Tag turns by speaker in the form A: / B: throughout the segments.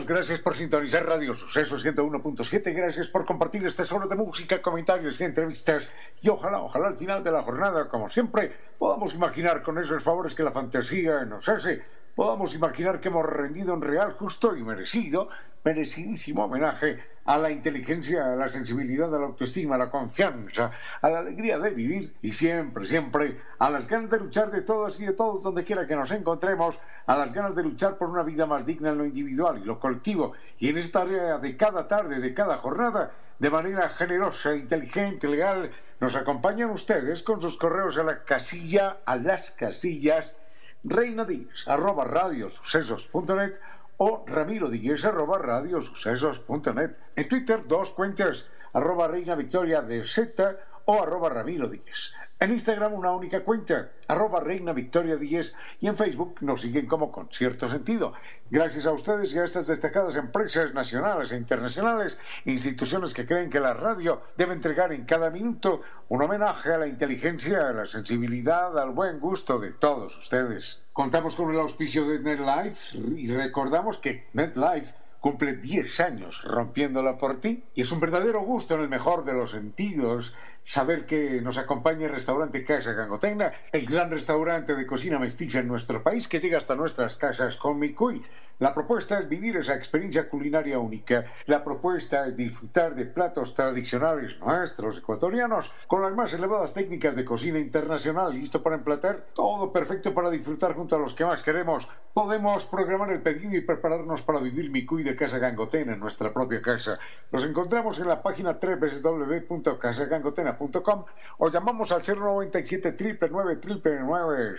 A: Gracias por sintonizar Radio Suceso 101.7, gracias por compartir este solo de música, comentarios y entrevistas. Y ojalá, ojalá al final de la jornada, como siempre, podamos imaginar con esos favores que la fantasía nos hace, podamos imaginar que hemos rendido un real, justo y merecido, merecidísimo homenaje a la inteligencia, a la sensibilidad, a la autoestima, a la confianza, a la alegría de vivir y siempre, siempre a las ganas de luchar de todos y de todos donde quiera que nos encontremos, a las ganas de luchar por una vida más digna en lo individual y lo colectivo. Y en esta área de cada tarde, de cada jornada, de manera generosa, inteligente, legal, nos acompañan ustedes con sus correos a la casilla, a las casillas, reina arroba radiosucesos.net o Ramiro Díez arroba radiosucesos.net. En Twitter, dos cuentas, arroba Reina Victoria de Z o arroba Ramiro. En Instagram una única cuenta, arroba Reina Victoria 10 y en Facebook nos siguen como con cierto sentido. Gracias a ustedes y a estas destacadas empresas nacionales e internacionales, instituciones que creen que la radio debe entregar en cada minuto un homenaje a la inteligencia, a la sensibilidad, al buen gusto de todos ustedes. Contamos con el auspicio de NetLife y recordamos que NetLife cumple 10 años rompiéndola por ti y es un verdadero gusto en el mejor de los sentidos saber que nos acompaña el restaurante Casa Gangotena, el gran restaurante de cocina mestiza en nuestro país que llega hasta nuestras casas con Micuy. La propuesta es vivir esa experiencia culinaria única. La propuesta es disfrutar de platos tradicionales nuestros ecuatorianos con las más elevadas técnicas de cocina internacional, listo para emplatar, todo perfecto para disfrutar junto a los que más queremos. Podemos programar el pedido y prepararnos para vivir Micuy de Casa Gangotena en nuestra propia casa. Nos encontramos en la página www.casagangotena o llamamos al 097 999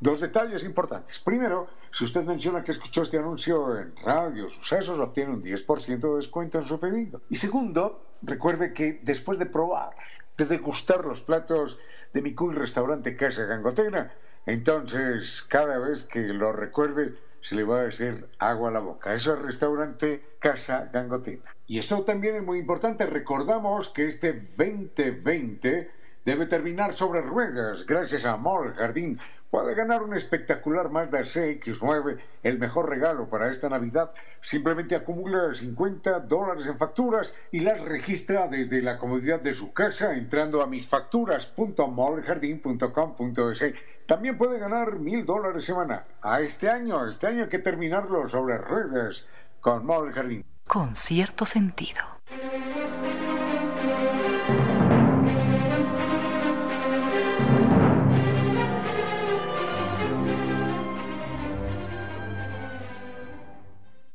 A: Dos detalles importantes. Primero, si usted menciona que escuchó este anuncio en Radio Sucesos, obtiene un 10% de descuento en su pedido. Y segundo, recuerde que después de probar, de degustar los platos de mi cool restaurante Casa Gangotena, entonces cada vez que lo recuerde, se le va a hacer agua a la boca. Eso es restaurante Casa Gangotena. Y esto también es muy importante. Recordamos que este 2020 debe terminar sobre ruedas gracias a Mall Jardín. Puede ganar un espectacular Mazda CX9, el mejor regalo para esta Navidad. Simplemente acumula 50 dólares en facturas y las registra desde la comodidad de su casa entrando a misfacturas.malljardín.com.es. También puede ganar mil dólares semana. A este año, este año hay que terminarlo sobre ruedas con Mall Jardín.
B: Con cierto sentido.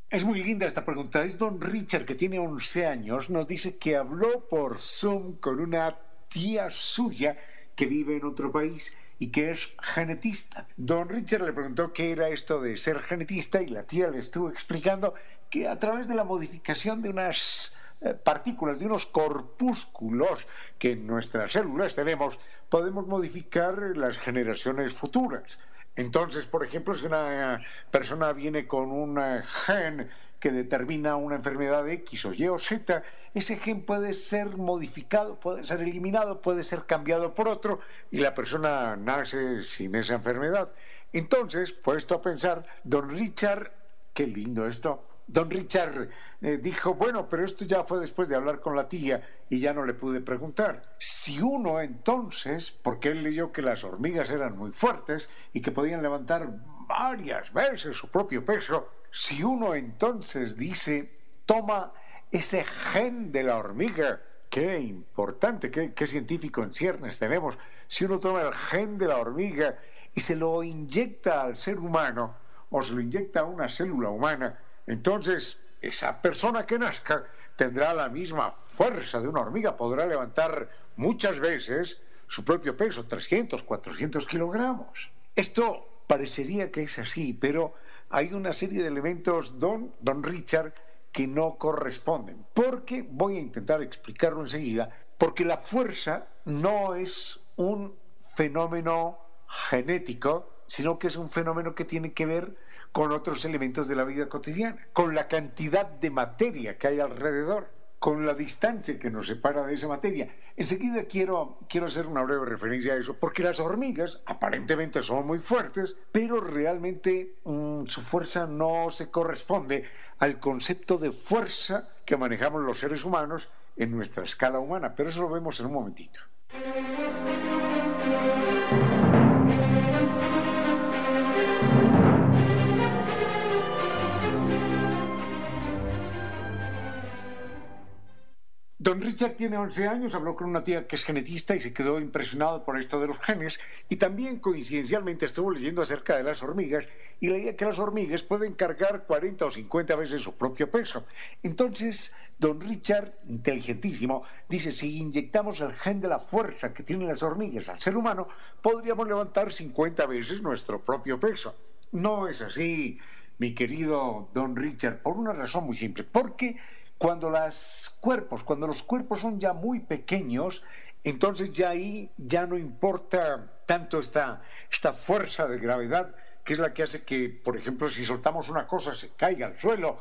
A: Es muy linda esta pregunta. Es don Richard, que tiene 11 años, nos dice que habló por Zoom con una tía suya que vive en otro país y que es genetista. Don Richard le preguntó qué era esto de ser genetista y la tía le estuvo explicando que a través de la modificación de unas eh, partículas, de unos corpúsculos que en nuestras células tenemos, podemos modificar las generaciones futuras. Entonces, por ejemplo, si una persona viene con un gen que determina una enfermedad X o Y o Z, ese gen puede ser modificado, puede ser eliminado, puede ser cambiado por otro y la persona nace sin esa enfermedad. Entonces, puesto a pensar, don Richard, qué lindo esto, don Richard eh, dijo, bueno, pero esto ya fue después de hablar con la tía y ya no le pude preguntar. Si uno entonces, porque él leyó que las hormigas eran muy fuertes y que podían levantar varias veces su propio peso, si uno entonces dice, toma ese gen de la hormiga, qué importante, qué, qué científico en ciernes tenemos, si uno toma el gen de la hormiga y se lo inyecta al ser humano, o se lo inyecta a una célula humana, entonces esa persona que nazca tendrá la misma fuerza de una hormiga, podrá levantar muchas veces su propio peso, 300, 400 kilogramos. Esto parecería que es así, pero hay una serie de elementos, don, don Richard, que no corresponden. Porque voy a intentar explicarlo enseguida, porque la fuerza no es un fenómeno genético, sino que es un fenómeno que tiene que ver con otros elementos de la vida cotidiana, con la cantidad de materia que hay alrededor, con la distancia que nos separa de esa materia. Enseguida quiero, quiero hacer una breve referencia a eso, porque las hormigas aparentemente son muy fuertes, pero realmente mm, su fuerza no se corresponde al concepto de fuerza que manejamos los seres humanos en nuestra escala humana, pero eso lo vemos en un momentito. Don Richard tiene 11 años, habló con una tía que es genetista y se quedó impresionado por esto de los genes y también coincidencialmente estuvo leyendo acerca de las hormigas y leía que las hormigas pueden cargar 40 o 50 veces su propio peso. Entonces, don Richard, inteligentísimo, dice, si inyectamos el gen de la fuerza que tienen las hormigas al ser humano, podríamos levantar 50 veces nuestro propio peso. No es así, mi querido don Richard, por una razón muy simple, porque cuando los cuerpos, cuando los cuerpos son ya muy pequeños, entonces ya ahí ya no importa tanto esta, esta fuerza de gravedad que es la que hace que, por ejemplo, si soltamos una cosa se caiga al suelo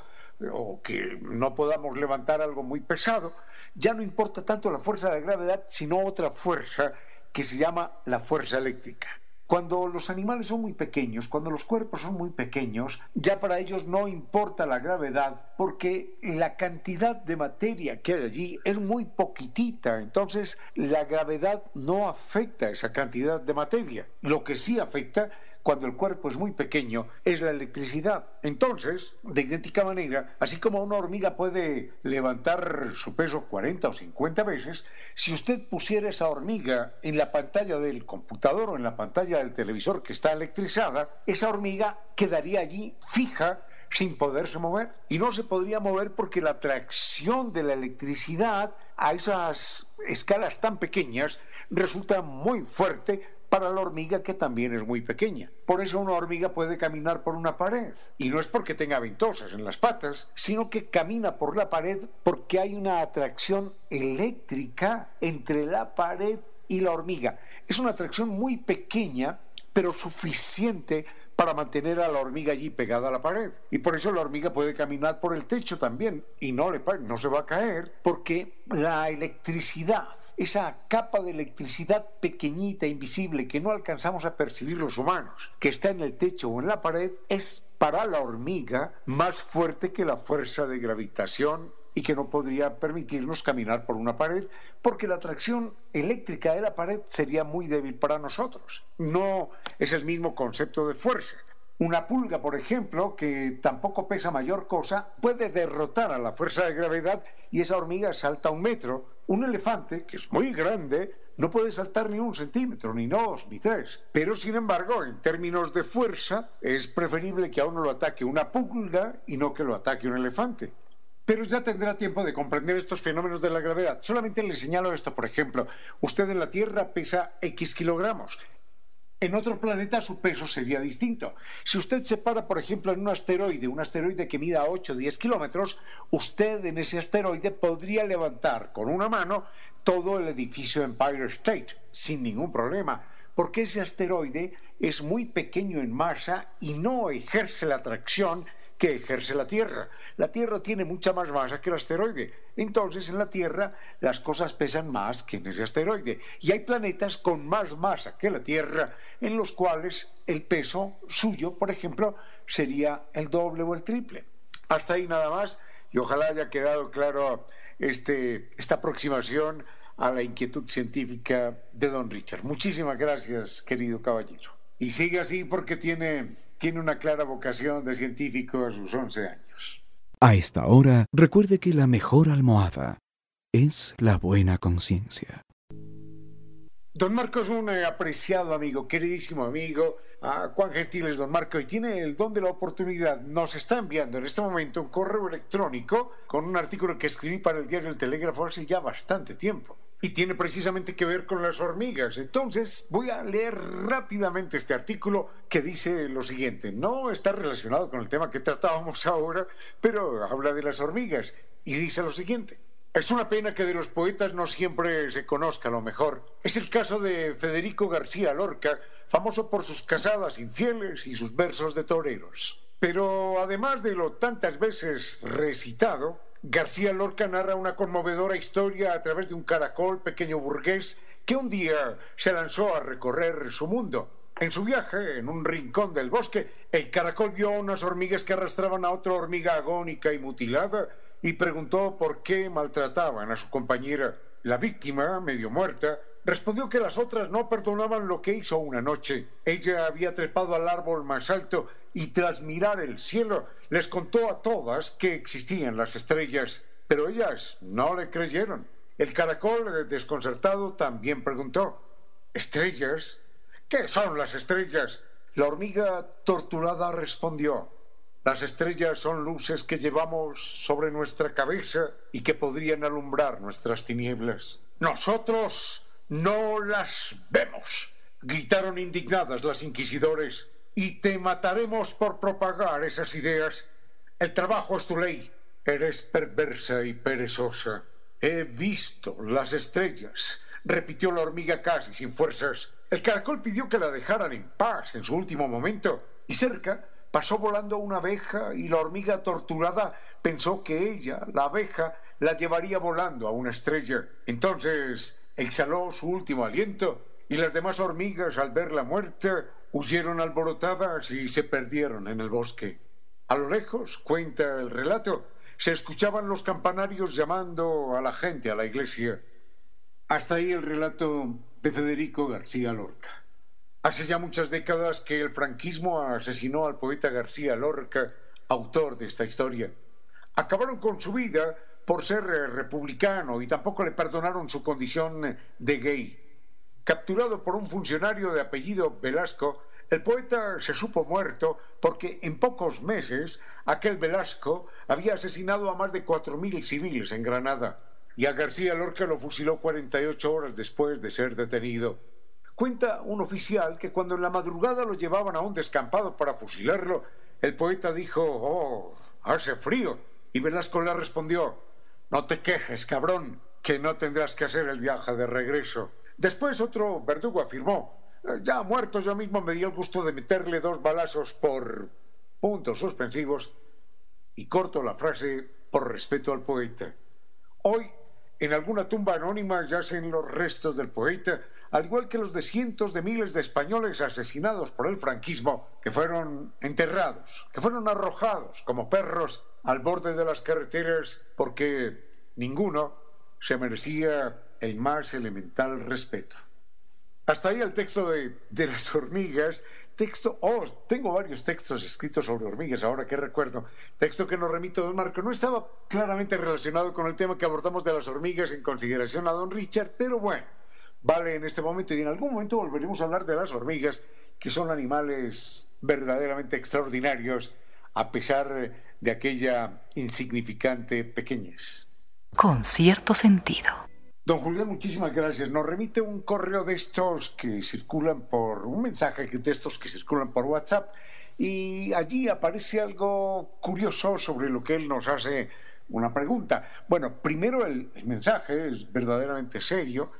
A: o que no podamos levantar algo muy pesado, ya no importa tanto la fuerza de gravedad, sino otra fuerza que se llama la fuerza eléctrica. Cuando los animales son muy pequeños, cuando los cuerpos son muy pequeños, ya para ellos no importa la gravedad porque la cantidad de materia que hay allí es muy poquitita, entonces la gravedad no afecta esa cantidad de materia. Lo que sí afecta cuando el cuerpo es muy pequeño es la electricidad. Entonces, de idéntica manera, así como una hormiga puede levantar su peso 40 o 50 veces, si usted pusiera esa hormiga en la pantalla del computador o en la pantalla del televisor que está electrizada, esa hormiga quedaría allí fija sin poderse mover. Y no se podría mover porque la tracción de la electricidad a esas escalas tan pequeñas resulta muy fuerte para la hormiga que también es muy pequeña. Por eso una hormiga puede caminar por una pared. Y no es porque tenga ventosas en las patas, sino que camina por la pared porque hay una atracción eléctrica entre la pared y la hormiga. Es una atracción muy pequeña, pero suficiente para mantener a la hormiga allí pegada a la pared. Y por eso la hormiga puede caminar por el techo también y no, se va a caer porque la electricidad esa capa de electricidad pequeñita, invisible, que no alcanzamos a percibir los humanos, que está en el techo o en la pared, es para la hormiga más fuerte que la fuerza de gravitación y que no podría permitirnos caminar por una pared porque la atracción eléctrica de la pared sería muy débil para nosotros. No es el mismo concepto de fuerza. Una pulga, por ejemplo, que tampoco pesa mayor cosa, puede derrotar a la fuerza de gravedad y esa hormiga salta un metro un elefante, que es muy grande, no puede saltar ni un centímetro, ni dos, ni tres. Pero, sin embargo, en términos de fuerza, es preferible que a uno lo ataque una pulga y no que lo ataque un elefante. Pero ya tendrá tiempo de comprender estos fenómenos de la gravedad. Solamente le señalo esto, por ejemplo, usted en la Tierra pesa X kilogramos en otro planeta su peso sería distinto. Si usted se para, por ejemplo, en un asteroide, un asteroide que mida 8 o 10 kilómetros, usted en ese asteroide podría levantar con una mano todo el edificio Empire State sin ningún problema, porque ese asteroide es muy pequeño en masa y no ejerce la atracción que ejerce la Tierra. La Tierra tiene mucha más masa que el asteroide. Entonces en la Tierra las cosas pesan más que en ese asteroide. Y hay planetas con más masa que la Tierra en los cuales el peso suyo, por ejemplo, sería el doble o el triple. Hasta ahí nada más y ojalá haya quedado claro este, esta aproximación a la inquietud científica de don Richard. Muchísimas gracias, querido caballero. Y sigue así porque tiene, tiene una clara vocación de científico a sus 11 años.
C: A esta hora, recuerde que la mejor almohada es la buena conciencia.
A: Don Marco es un apreciado amigo, queridísimo amigo. Ah, cuán gentil es don Marco y tiene el don de la oportunidad. Nos está enviando en este momento un correo electrónico con un artículo que escribí para el diario El Telégrafo hace ya bastante tiempo. Y tiene precisamente que ver con las hormigas. Entonces voy a leer rápidamente este artículo que dice lo siguiente. No está relacionado con el tema que tratábamos ahora, pero habla de las hormigas. Y dice lo siguiente. Es una pena que de los poetas no siempre se conozca lo mejor. Es el caso de Federico García Lorca, famoso por sus casadas infieles y sus versos de toreros. Pero además de lo tantas veces recitado, García Lorca narra una conmovedora historia a través de un caracol pequeño burgués que un día se lanzó a recorrer su mundo. En su viaje, en un rincón del bosque, el caracol vio unas hormigas que arrastraban a otra hormiga agónica y mutilada y preguntó por qué maltrataban a su compañera. La víctima, medio muerta, respondió que las otras no perdonaban lo que hizo una noche. Ella había trepado al árbol más alto y tras mirar el cielo les contó a todas que existían las estrellas, pero ellas no le creyeron. El caracol, desconcertado, también preguntó ¿Estrellas? ¿Qué son las estrellas? La hormiga torturada respondió las estrellas son luces que llevamos sobre nuestra cabeza y que podrían alumbrar nuestras tinieblas. Nosotros no las vemos, gritaron indignadas las inquisidores, y te mataremos por propagar esas ideas. El trabajo es tu ley. Eres perversa y perezosa. He visto las estrellas, repitió la hormiga casi sin fuerzas. El caracol pidió que la dejaran en paz en su último momento, y cerca Pasó volando una abeja y la hormiga torturada pensó que ella, la abeja, la llevaría volando a una estrella. Entonces exhaló su último aliento y las demás hormigas, al verla muerta, huyeron alborotadas y se perdieron en el bosque. A lo lejos, cuenta el relato, se escuchaban los campanarios llamando a la gente a la iglesia. Hasta ahí el relato de Federico García Lorca. Hace ya muchas décadas que el franquismo asesinó al poeta García Lorca, autor de esta historia. Acabaron con su vida por ser eh, republicano y tampoco le perdonaron su condición de gay. Capturado por un funcionario de apellido Velasco, el poeta se supo muerto porque en pocos meses aquel Velasco había asesinado a más de cuatro mil civiles en Granada y a García Lorca lo fusiló 48 horas después de ser detenido. Cuenta un oficial que cuando en la madrugada lo llevaban a un descampado para fusilarlo, el poeta dijo, oh, hace frío. Y Velasco le respondió, no te quejes, cabrón, que no tendrás que hacer el viaje de regreso. Después otro verdugo afirmó, ya muerto yo mismo me di el gusto de meterle dos balazos por puntos suspensivos y corto la frase por respeto al poeta. Hoy, en alguna tumba anónima yacen los restos del poeta al igual que los de cientos de miles de españoles asesinados por el franquismo, que fueron enterrados, que fueron arrojados como perros al borde de las carreteras porque ninguno se merecía el más elemental respeto. Hasta ahí el texto de, las hormigas. Texto, oh, tengo varios textos escritos sobre hormigas, ahora que recuerdo. Texto que nos remito don Marco. No estaba claramente relacionado con el tema que abordamos de las hormigas en consideración a don Richard, pero bueno, vale en este momento y en algún momento volveremos a hablar de las hormigas, que son animales verdaderamente extraordinarios a pesar de aquella insignificante pequeñez.
B: Con cierto sentido.
A: Don Julián, muchísimas gracias. Nos remite un correo de estos que circulan por, un mensaje de estos que circulan por WhatsApp y allí aparece algo curioso sobre lo que él nos hace una pregunta. Bueno, primero el mensaje es verdaderamente serio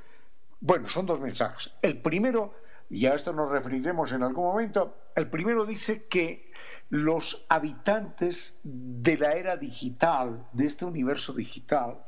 A: bueno, son dos mensajes. El primero, y a esto nos referiremos en algún momento, el primero dice que los habitantes de la era digital, de este universo digital,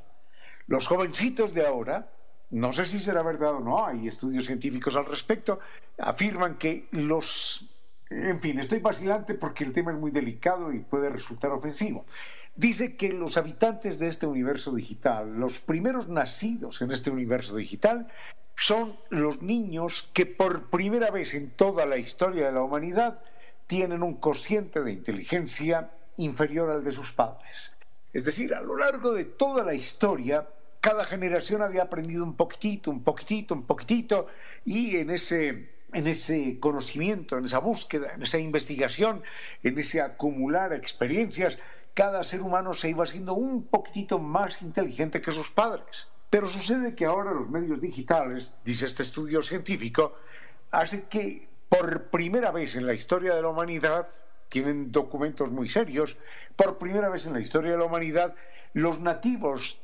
A: los jovencitos de ahora, no sé si será verdad o no, hay estudios científicos al respecto, afirman que los... En fin, estoy vacilante porque el tema es muy delicado y puede resultar ofensivo. Dice que los habitantes de este universo digital, los primeros nacidos en este universo digital, son los niños que por primera vez en toda la historia de la humanidad tienen un cociente de inteligencia inferior al de sus padres. Es decir, a lo largo de toda la historia, cada generación había aprendido un poquitito, un poquitito, un poquitito, y en ese, en ese conocimiento, en esa búsqueda, en esa investigación, en ese acumular experiencias, cada ser humano se iba haciendo un poquitito más inteligente que sus padres. Pero sucede que ahora los medios digitales, dice este estudio científico, hace que por primera vez en la historia de la humanidad, tienen documentos muy serios, por primera vez en la historia de la humanidad, los nativos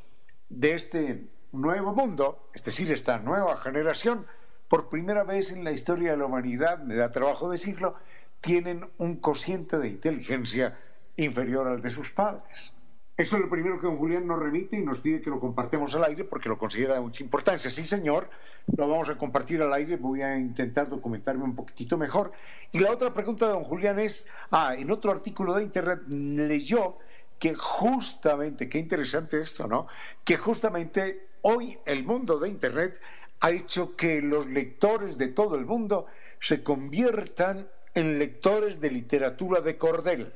A: de este nuevo mundo, es decir, esta nueva generación, por primera vez en la historia de la humanidad, me da trabajo decirlo, tienen un cociente de inteligencia inferior al de sus padres. Eso es lo primero que don Julián nos remite y nos pide que lo compartamos al aire porque lo considera de mucha importancia. Sí, señor, lo vamos a compartir al aire, voy a intentar documentarme un poquitito mejor. Y la otra pregunta de don Julián es, ah, en otro artículo de internet leyó que justamente, qué interesante esto, ¿no? Que justamente hoy el mundo de internet ha hecho que los lectores de todo el mundo se conviertan en lectores de literatura de cordel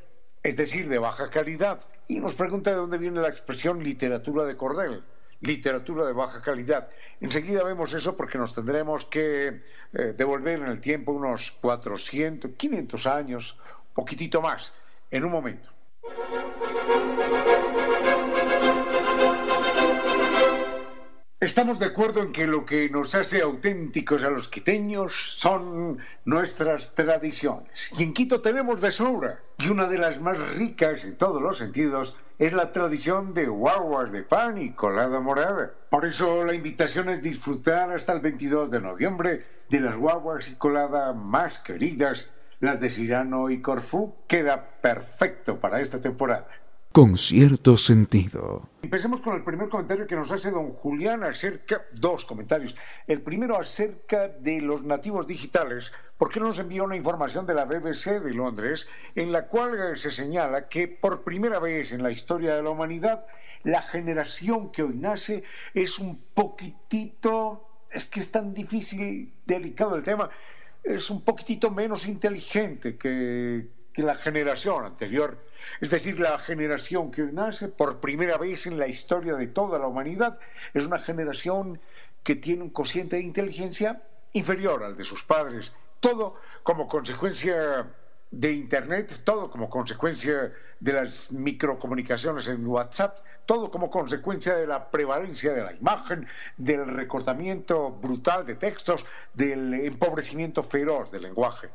A: es decir, de baja calidad. Y nos pregunta de dónde viene la expresión literatura de cordel, literatura de baja calidad. Enseguida vemos eso porque nos tendremos que eh, devolver en el tiempo unos 400, 500 años, poquitito más, en un momento. Estamos de acuerdo en que lo que nos hace auténticos a los quiteños son nuestras tradiciones. Y en Quito tenemos de sobra. Y una de las más ricas en todos los sentidos es la tradición de guaguas de pan y colada morada. Por eso la invitación es disfrutar hasta el 22 de noviembre de las guaguas y colada más queridas, las de Cirano y Corfú. Queda perfecto para esta temporada
C: con cierto sentido.
A: Empecemos con el primer comentario que nos hace don Julián acerca, dos comentarios. El primero acerca de los nativos digitales, porque nos envió una información de la BBC de Londres en la cual eh, se señala que por primera vez en la historia de la humanidad, la generación que hoy nace es un poquitito, es que es tan difícil, delicado el tema, es un poquitito menos inteligente que, la generación anterior es decir, la generación que nace por primera vez en la historia de toda la humanidad es una generación que tiene un cociente de inteligencia inferior al de sus padres. Todo como consecuencia de Internet, todo como consecuencia de las microcomunicaciones en WhatsApp, todo como consecuencia de la prevalencia de la imagen, del recortamiento brutal de textos, del empobrecimiento feroz del lenguaje.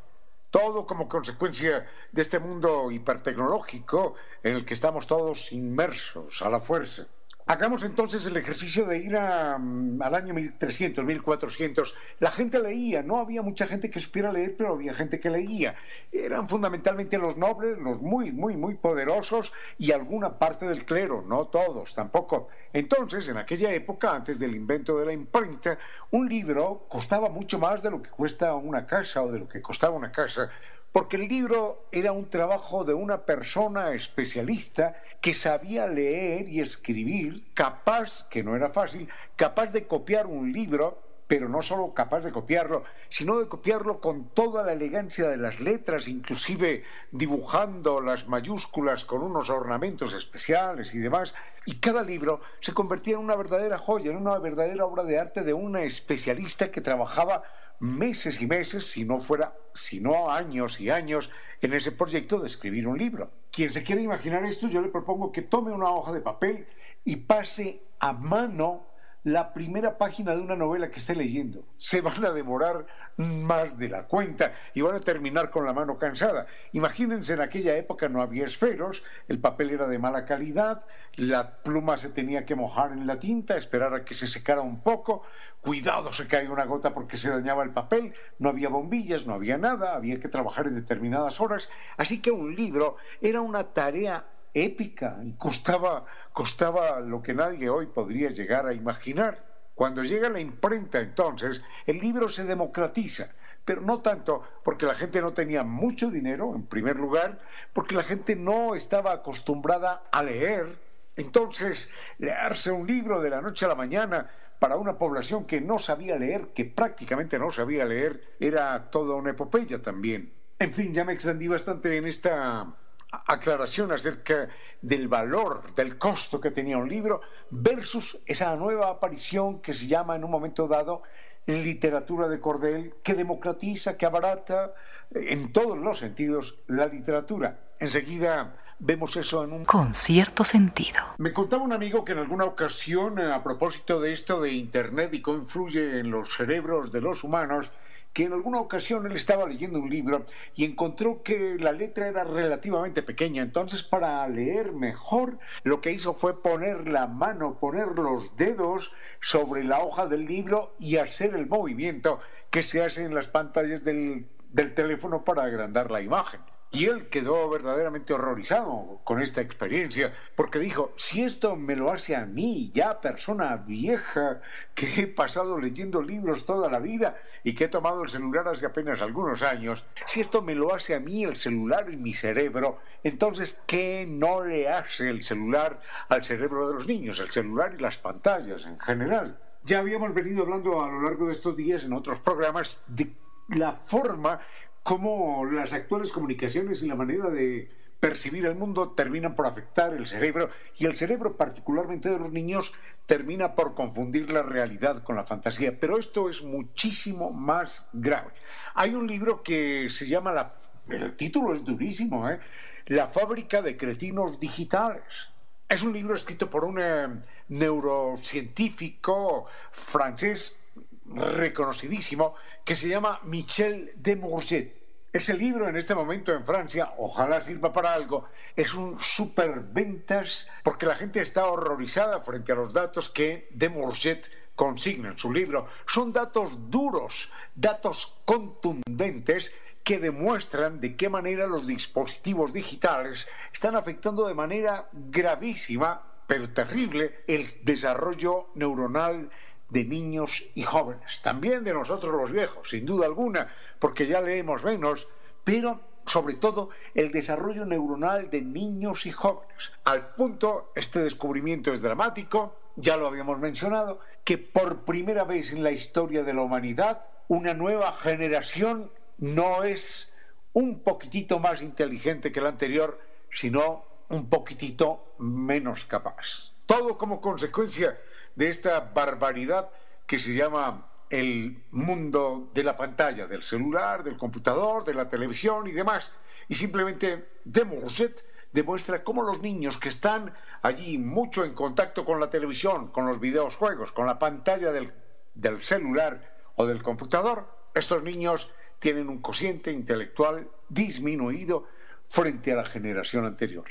A: Todo como consecuencia de este mundo hipertecnológico en el que estamos todos inmersos a la fuerza. Hagamos entonces el ejercicio de ir mm, al año 1300, 1400. La gente leía, no había mucha gente que supiera leer, pero había gente que leía. Eran fundamentalmente los nobles, los muy, muy, muy poderosos y alguna parte del clero, no todos tampoco. Entonces, en aquella época, antes del invento de la imprenta, un libro costaba mucho más de lo que cuesta una casa o de lo que costaba una casa porque el libro era un trabajo de una persona especialista que sabía leer y escribir, capaz, que no era fácil, capaz de copiar un libro, pero no solo capaz de copiarlo, sino de copiarlo con toda la elegancia de las letras, inclusive dibujando las mayúsculas con unos ornamentos especiales y demás, y cada libro se convertía en una verdadera joya, en una verdadera obra de arte de una especialista que trabajaba meses y meses, si no fuera, si no años y años, en ese proyecto de escribir un libro. Quien se quiera imaginar esto, yo le propongo que tome una hoja de papel y pase a mano la primera página de una novela que esté leyendo. Se van a demorar más de la cuenta y van a terminar con la mano cansada. Imagínense, en aquella época no había esferos, el papel era de mala calidad, la pluma se tenía que mojar en la tinta, esperar a que se secara un poco, cuidado se cae una gota porque se dañaba el papel, no había bombillas, no había nada, había que trabajar en determinadas horas. Así que un libro era una tarea épica y costaba, costaba lo que nadie hoy podría llegar a imaginar. Cuando llega la imprenta entonces, el libro se democratiza, pero no tanto porque la gente no tenía mucho dinero, en primer lugar, porque la gente no estaba acostumbrada a leer. Entonces, leerse un libro de la noche a la mañana para una población que no sabía leer, que prácticamente no sabía leer, era toda una epopeya también. En fin, ya me extendí bastante en esta aclaración acerca del valor, del costo que tenía un libro, versus esa nueva aparición que se llama en un momento dado literatura de cordel, que democratiza, que abarata en todos los sentidos la literatura. Enseguida vemos eso en un...
B: Con cierto sentido.
A: Me contaba un amigo que en alguna ocasión, a propósito de esto de Internet y cómo influye en los cerebros de los humanos, que en alguna ocasión él estaba leyendo un libro y encontró que la letra era relativamente pequeña. Entonces, para leer mejor, lo que hizo fue poner la mano, poner los dedos sobre la hoja del libro y hacer el movimiento que se hace en las pantallas del, del teléfono para agrandar la imagen. Y él quedó verdaderamente horrorizado con esta experiencia, porque dijo, si esto me lo hace a mí, ya persona vieja, que he pasado leyendo libros toda la vida y que he tomado el celular hace apenas algunos años, si esto me lo hace a mí el celular y mi cerebro, entonces, ¿qué no le hace el celular al cerebro de los niños, el celular y las pantallas en general? Ya habíamos venido hablando a lo largo de estos días en otros programas de la forma cómo las actuales comunicaciones y la manera de percibir el mundo terminan por afectar el cerebro y el cerebro particularmente de los niños termina por confundir la realidad con la fantasía. Pero esto es muchísimo más grave. Hay un libro que se llama, la, el título es durísimo, ¿eh? La fábrica de cretinos digitales. Es un libro escrito por un eh, neurocientífico francés reconocidísimo que se llama Michel de Mourget. Ese libro en este momento en Francia, ojalá sirva para algo, es un superventas porque la gente está horrorizada frente a los datos que de Mourget consigna en su libro. Son datos duros, datos contundentes que demuestran de qué manera los dispositivos digitales están afectando de manera gravísima, pero terrible, el desarrollo neuronal de niños y jóvenes, también de nosotros los viejos, sin duda alguna, porque ya leemos menos, pero sobre todo el desarrollo neuronal de niños y jóvenes. Al punto, este descubrimiento es dramático, ya lo habíamos mencionado, que por primera vez en la historia de la humanidad, una nueva generación no es un poquitito más inteligente que la anterior, sino un poquitito menos capaz. Todo como consecuencia de esta barbaridad que se llama el mundo de la pantalla, del celular, del computador, de la televisión y demás. Y simplemente de demuestra cómo los niños que están allí mucho en contacto con la televisión, con los videojuegos, con la pantalla del, del celular o del computador, estos niños tienen un cociente intelectual disminuido frente a la generación anterior.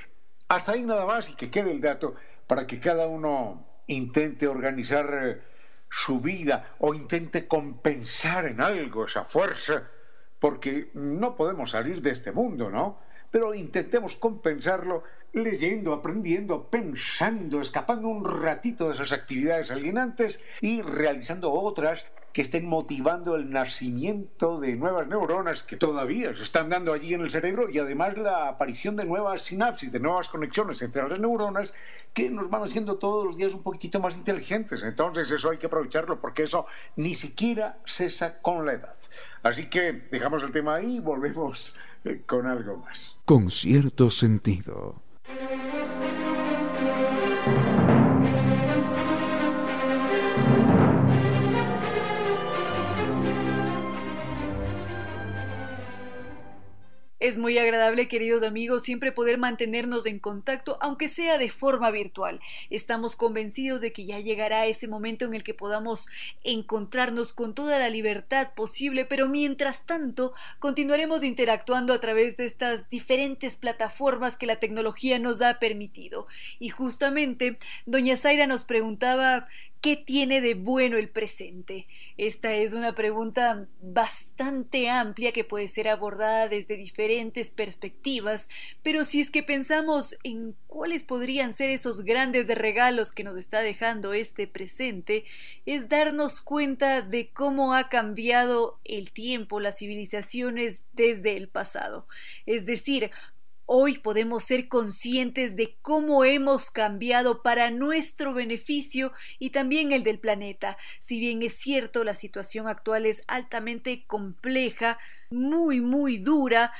A: Hasta ahí nada más y que quede el dato para que cada uno intente organizar eh, su vida o intente compensar en algo esa fuerza, porque no podemos salir de este mundo, ¿no? Pero intentemos compensarlo leyendo, aprendiendo, pensando, escapando un ratito de esas actividades alienantes y realizando otras que estén motivando el nacimiento de nuevas neuronas que todavía se están dando allí en el cerebro y además la aparición de nuevas sinapsis, de nuevas conexiones entre las neuronas que nos van haciendo todos los días un poquitito más inteligentes. Entonces eso hay que aprovecharlo porque eso ni siquiera cesa con la edad. Así que dejamos el tema ahí y volvemos eh, con algo más.
C: Con cierto sentido.
D: Es muy agradable, queridos amigos, siempre poder mantenernos en contacto, aunque sea de forma virtual. Estamos convencidos de que ya llegará ese momento en el que podamos encontrarnos con toda la libertad posible, pero mientras tanto continuaremos interactuando a través de estas diferentes plataformas que la tecnología nos ha permitido. Y justamente, doña Zaira nos preguntaba ¿Qué tiene de bueno el presente? Esta es una pregunta bastante amplia que puede ser abordada desde diferentes perspectivas, pero si es que pensamos en cuáles podrían ser esos grandes regalos que nos está dejando este presente, es darnos cuenta de cómo ha cambiado el tiempo, las civilizaciones desde el pasado. Es decir, Hoy podemos ser conscientes de cómo hemos cambiado para nuestro beneficio y también el del planeta. Si bien es cierto, la situación actual es altamente compleja, muy, muy dura,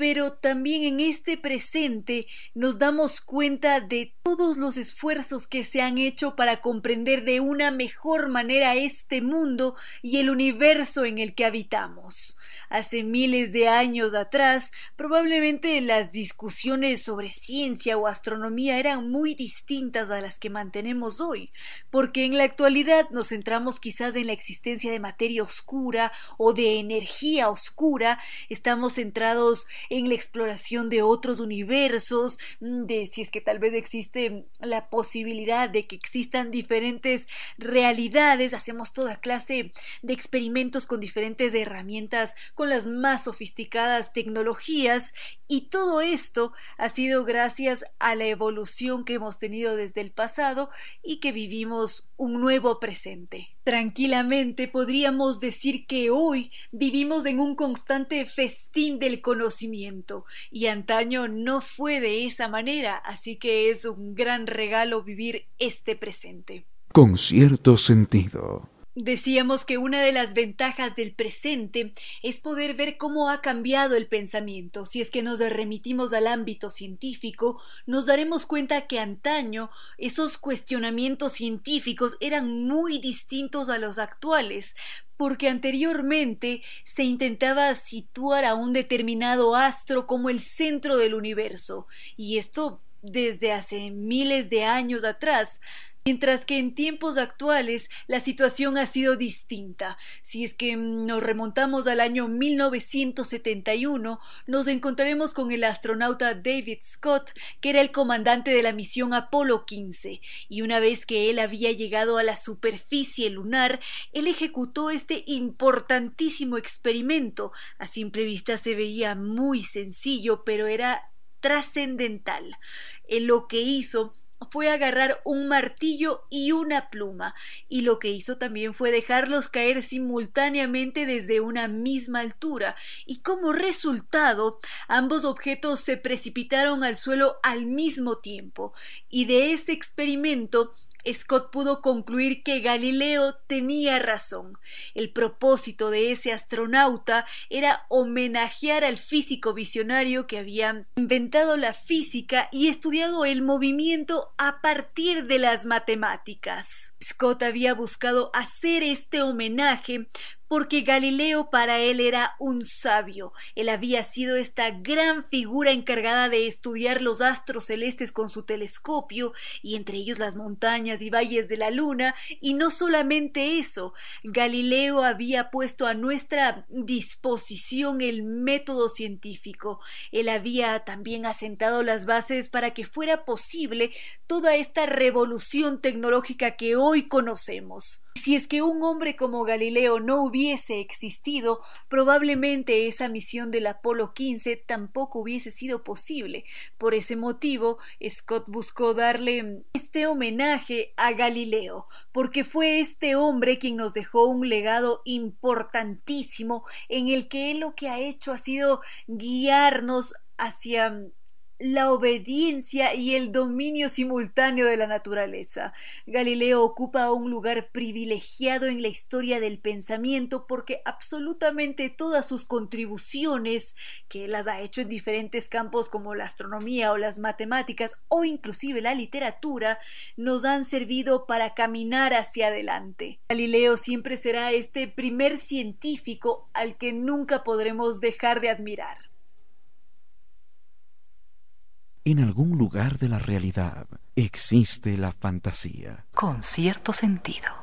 D: pero también en este presente nos damos cuenta de todos los esfuerzos que se han hecho para comprender de una mejor manera este mundo y el universo en el que habitamos. Hace miles de años atrás, probablemente las discusiones sobre ciencia o astronomía eran muy distintas a las que mantenemos hoy, porque en la actualidad nos centramos quizás en la existencia de materia oscura o de energía oscura, estamos centrados en la exploración de otros universos, mm, de si es que tal vez existe la posibilidad de que existan diferentes realidades, hacemos toda clase de experimentos con diferentes herramientas con las más sofisticadas tecnologías y todo esto ha sido gracias a la evolución que hemos tenido desde el pasado y que vivimos un nuevo presente. Tranquilamente podríamos decir que hoy vivimos en un constante festín del conocimiento y antaño no fue de esa manera, así que es un gran regalo vivir este presente.
C: Con cierto sentido.
D: Decíamos que una de las ventajas del presente es poder ver cómo ha cambiado el pensamiento. Si es que nos remitimos al ámbito científico, nos daremos cuenta que antaño esos cuestionamientos científicos eran muy distintos a los actuales, porque anteriormente se intentaba situar a un determinado astro como el centro del universo, y esto desde hace miles de años atrás, Mientras que en tiempos actuales la situación ha sido distinta. Si es que nos remontamos al año 1971, nos encontraremos con el astronauta David Scott, que era el comandante de la misión Apolo 15, y una vez que él había llegado a la superficie lunar, él ejecutó este importantísimo experimento. A simple vista se veía muy sencillo, pero era trascendental. En lo que hizo fue agarrar un martillo y una pluma, y lo que hizo también fue dejarlos caer simultáneamente desde una misma altura, y como resultado ambos objetos se precipitaron al suelo al mismo tiempo, y de ese experimento Scott pudo concluir que Galileo tenía razón. El propósito de ese astronauta era homenajear al físico visionario que había inventado la física y estudiado el movimiento a partir de las matemáticas. Scott había buscado hacer este homenaje porque Galileo para él era un sabio. Él había sido esta gran figura encargada de estudiar los astros celestes con su telescopio, y entre ellos las montañas y valles de la luna, y no solamente eso, Galileo había puesto a nuestra disposición el método científico. Él había también asentado las bases para que fuera posible toda esta revolución tecnológica que hoy conocemos. Si es que un hombre como Galileo no hubiese existido, probablemente esa misión del Apolo 15 tampoco hubiese sido posible. Por ese motivo, Scott buscó darle este homenaje a Galileo, porque fue este hombre quien nos dejó un legado importantísimo en el que él lo que ha hecho ha sido guiarnos hacia la obediencia y el dominio simultáneo de la naturaleza. Galileo ocupa un lugar privilegiado en la historia del pensamiento porque absolutamente todas sus contribuciones, que las ha hecho en diferentes campos como la astronomía o las matemáticas o inclusive la literatura, nos han servido para caminar hacia adelante. Galileo siempre será este primer científico al que nunca podremos dejar de admirar.
C: En algún lugar de la realidad existe la fantasía.
B: Con cierto sentido.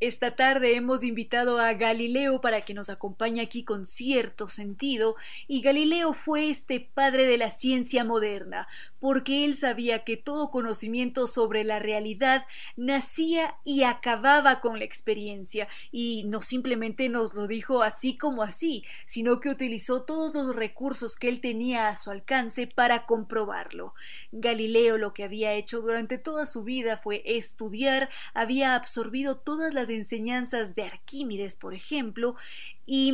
D: Esta tarde hemos invitado a Galileo para que nos acompañe aquí con cierto sentido, y Galileo fue este padre de la ciencia moderna, porque él sabía que todo conocimiento sobre la realidad nacía y acababa con la experiencia, y no simplemente nos lo dijo así como así, sino que utilizó todos los recursos que él tenía a su alcance para comprobarlo. Galileo lo que había hecho durante toda su vida fue estudiar, había absorbido todas las enseñanzas de Arquímedes, por ejemplo, y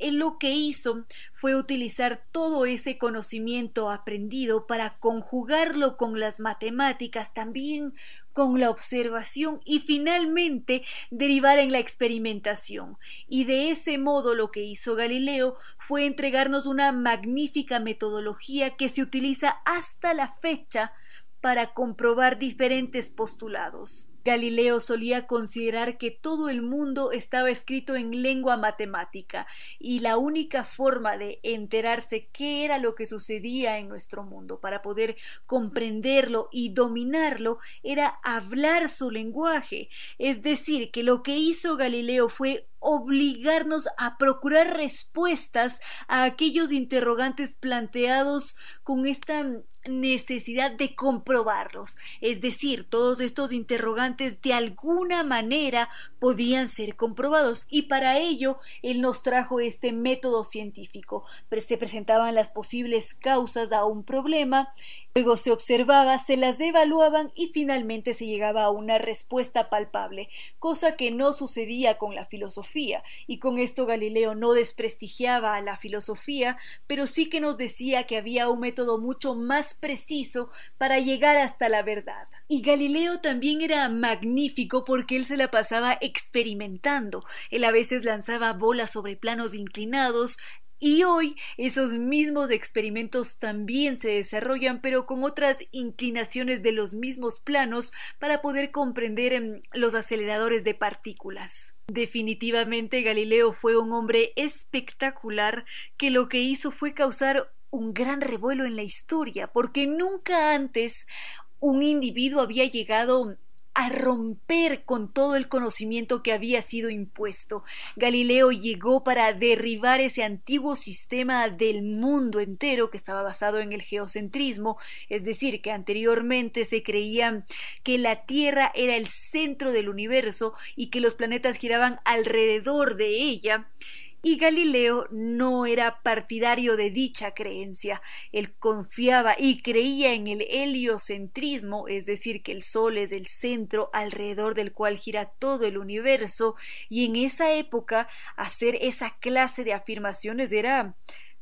D: él lo que hizo fue utilizar todo ese conocimiento aprendido para conjugarlo con las matemáticas, también con la observación y finalmente derivar en la experimentación. Y de ese modo lo que hizo Galileo fue entregarnos una magnífica metodología que se utiliza hasta la fecha para comprobar diferentes postulados. Galileo solía considerar que todo el mundo estaba escrito en lengua matemática y la única forma de enterarse qué era lo que sucedía en nuestro mundo para poder comprenderlo y dominarlo era hablar su lenguaje. Es decir, que lo que hizo Galileo fue obligarnos a procurar respuestas a aquellos interrogantes planteados con esta necesidad de comprobarlos. Es decir, todos estos interrogantes de alguna manera podían ser comprobados y para ello él nos trajo este método científico. Se presentaban las posibles causas a un problema Luego se observaba, se las evaluaban y finalmente se llegaba a una respuesta palpable, cosa que no sucedía con la filosofía, y con esto Galileo no desprestigiaba a la filosofía, pero sí que nos decía que había un método mucho más preciso para llegar hasta la verdad. Y Galileo también era magnífico porque él se la pasaba experimentando. Él a veces lanzaba bolas sobre planos inclinados, y hoy esos mismos experimentos también se desarrollan, pero con otras inclinaciones de los mismos planos para poder comprender em, los aceleradores de partículas. Definitivamente Galileo fue un hombre espectacular que lo que hizo fue causar un gran revuelo en la historia, porque nunca antes un individuo había llegado a romper con todo el conocimiento que había sido impuesto. Galileo llegó para derribar ese antiguo sistema del mundo entero que estaba basado en el geocentrismo, es decir, que anteriormente se creía que la Tierra era el centro del universo y que los planetas giraban alrededor de ella y Galileo no era partidario de dicha creencia. Él confiaba y creía en el heliocentrismo, es decir, que el Sol es el centro alrededor del cual gira todo el universo, y en esa época hacer esa clase de afirmaciones era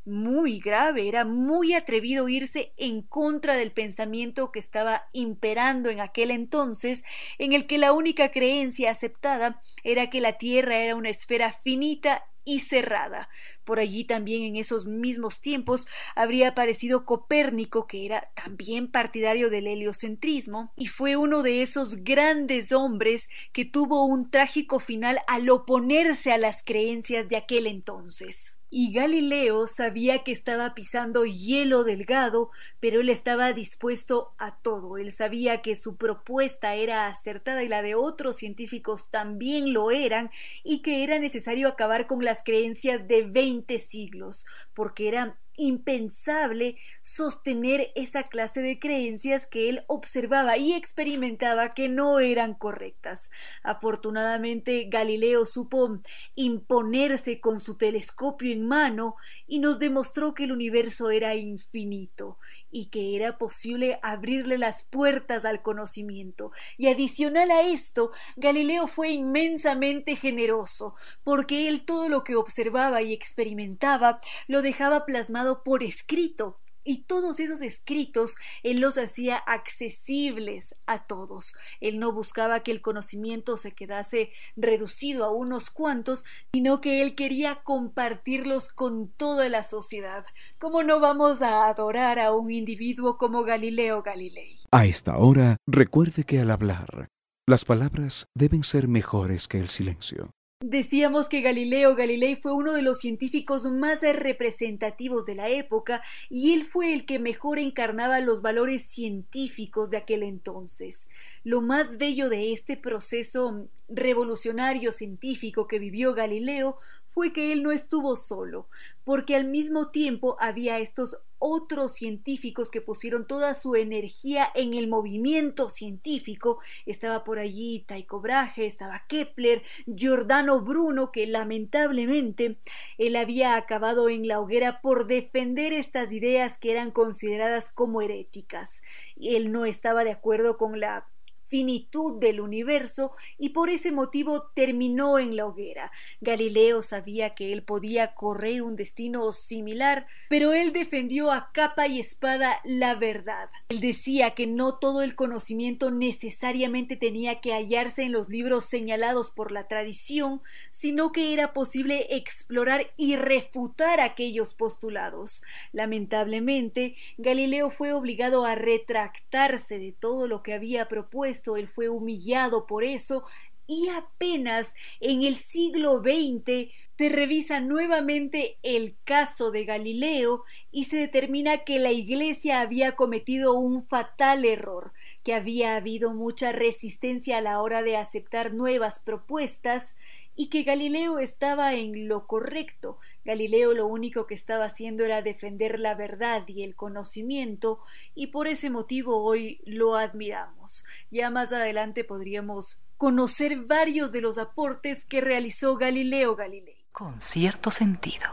D: muy grave, era muy atrevido irse en contra del pensamiento que estaba imperando en aquel entonces, en el que la única creencia aceptada era que la Tierra era una esfera finita y cerrada. Por allí también en esos mismos tiempos habría aparecido Copérnico, que era también partidario del heliocentrismo, y fue uno de esos grandes hombres que tuvo un trágico final al oponerse a las creencias de aquel entonces. Y Galileo sabía que estaba pisando hielo delgado, pero él estaba dispuesto a todo. Él sabía que su propuesta era acertada y la de otros científicos también lo eran, y que era necesario acabar con las creencias de veinte siglos, porque era impensable sostener esa clase de creencias que él observaba y experimentaba que no eran correctas. Afortunadamente Galileo supo imponerse con su telescopio en mano y nos demostró que el universo era infinito y que era posible abrirle las puertas al conocimiento. Y adicional a esto, Galileo fue inmensamente generoso, porque él todo lo que observaba y experimentaba lo dejaba plasmado por escrito, y todos esos escritos él los hacía accesibles a todos. Él no buscaba que el conocimiento se quedase reducido a unos cuantos, sino que él quería compartirlos con toda la sociedad. ¿Cómo no vamos a adorar a un individuo como Galileo Galilei?
C: A esta hora, recuerde que al hablar, las palabras deben ser mejores que el silencio.
D: Decíamos que Galileo Galilei fue uno de los científicos más representativos de la época y él fue el que mejor encarnaba los valores científicos de aquel entonces. Lo más bello de este proceso revolucionario científico que vivió Galileo fue que él no estuvo solo, porque al mismo tiempo había estos otros científicos que pusieron toda su energía en el movimiento científico. Estaba por allí Tycho Brahe, estaba Kepler, Giordano Bruno, que lamentablemente él había acabado en la hoguera por defender estas ideas que eran consideradas como heréticas. Él no estaba de acuerdo con la finitud del universo y por ese motivo terminó en la hoguera. Galileo sabía que él podía correr un destino similar, pero él defendió a capa y espada la verdad. Él decía que no todo el conocimiento necesariamente tenía que hallarse en los libros señalados por la tradición, sino que era posible explorar y refutar aquellos postulados. Lamentablemente, Galileo fue obligado a retractarse de todo lo que había propuesto él fue humillado por eso y apenas en el siglo XX se revisa nuevamente el caso de Galileo y se determina que la Iglesia había cometido un fatal error, que había habido mucha resistencia a la hora de aceptar nuevas propuestas y que Galileo estaba en lo correcto. Galileo lo único que estaba haciendo era defender la verdad y el conocimiento, y por ese motivo hoy lo admiramos. Ya más adelante podríamos conocer varios de los aportes que realizó Galileo Galilei.
B: Con cierto sentido.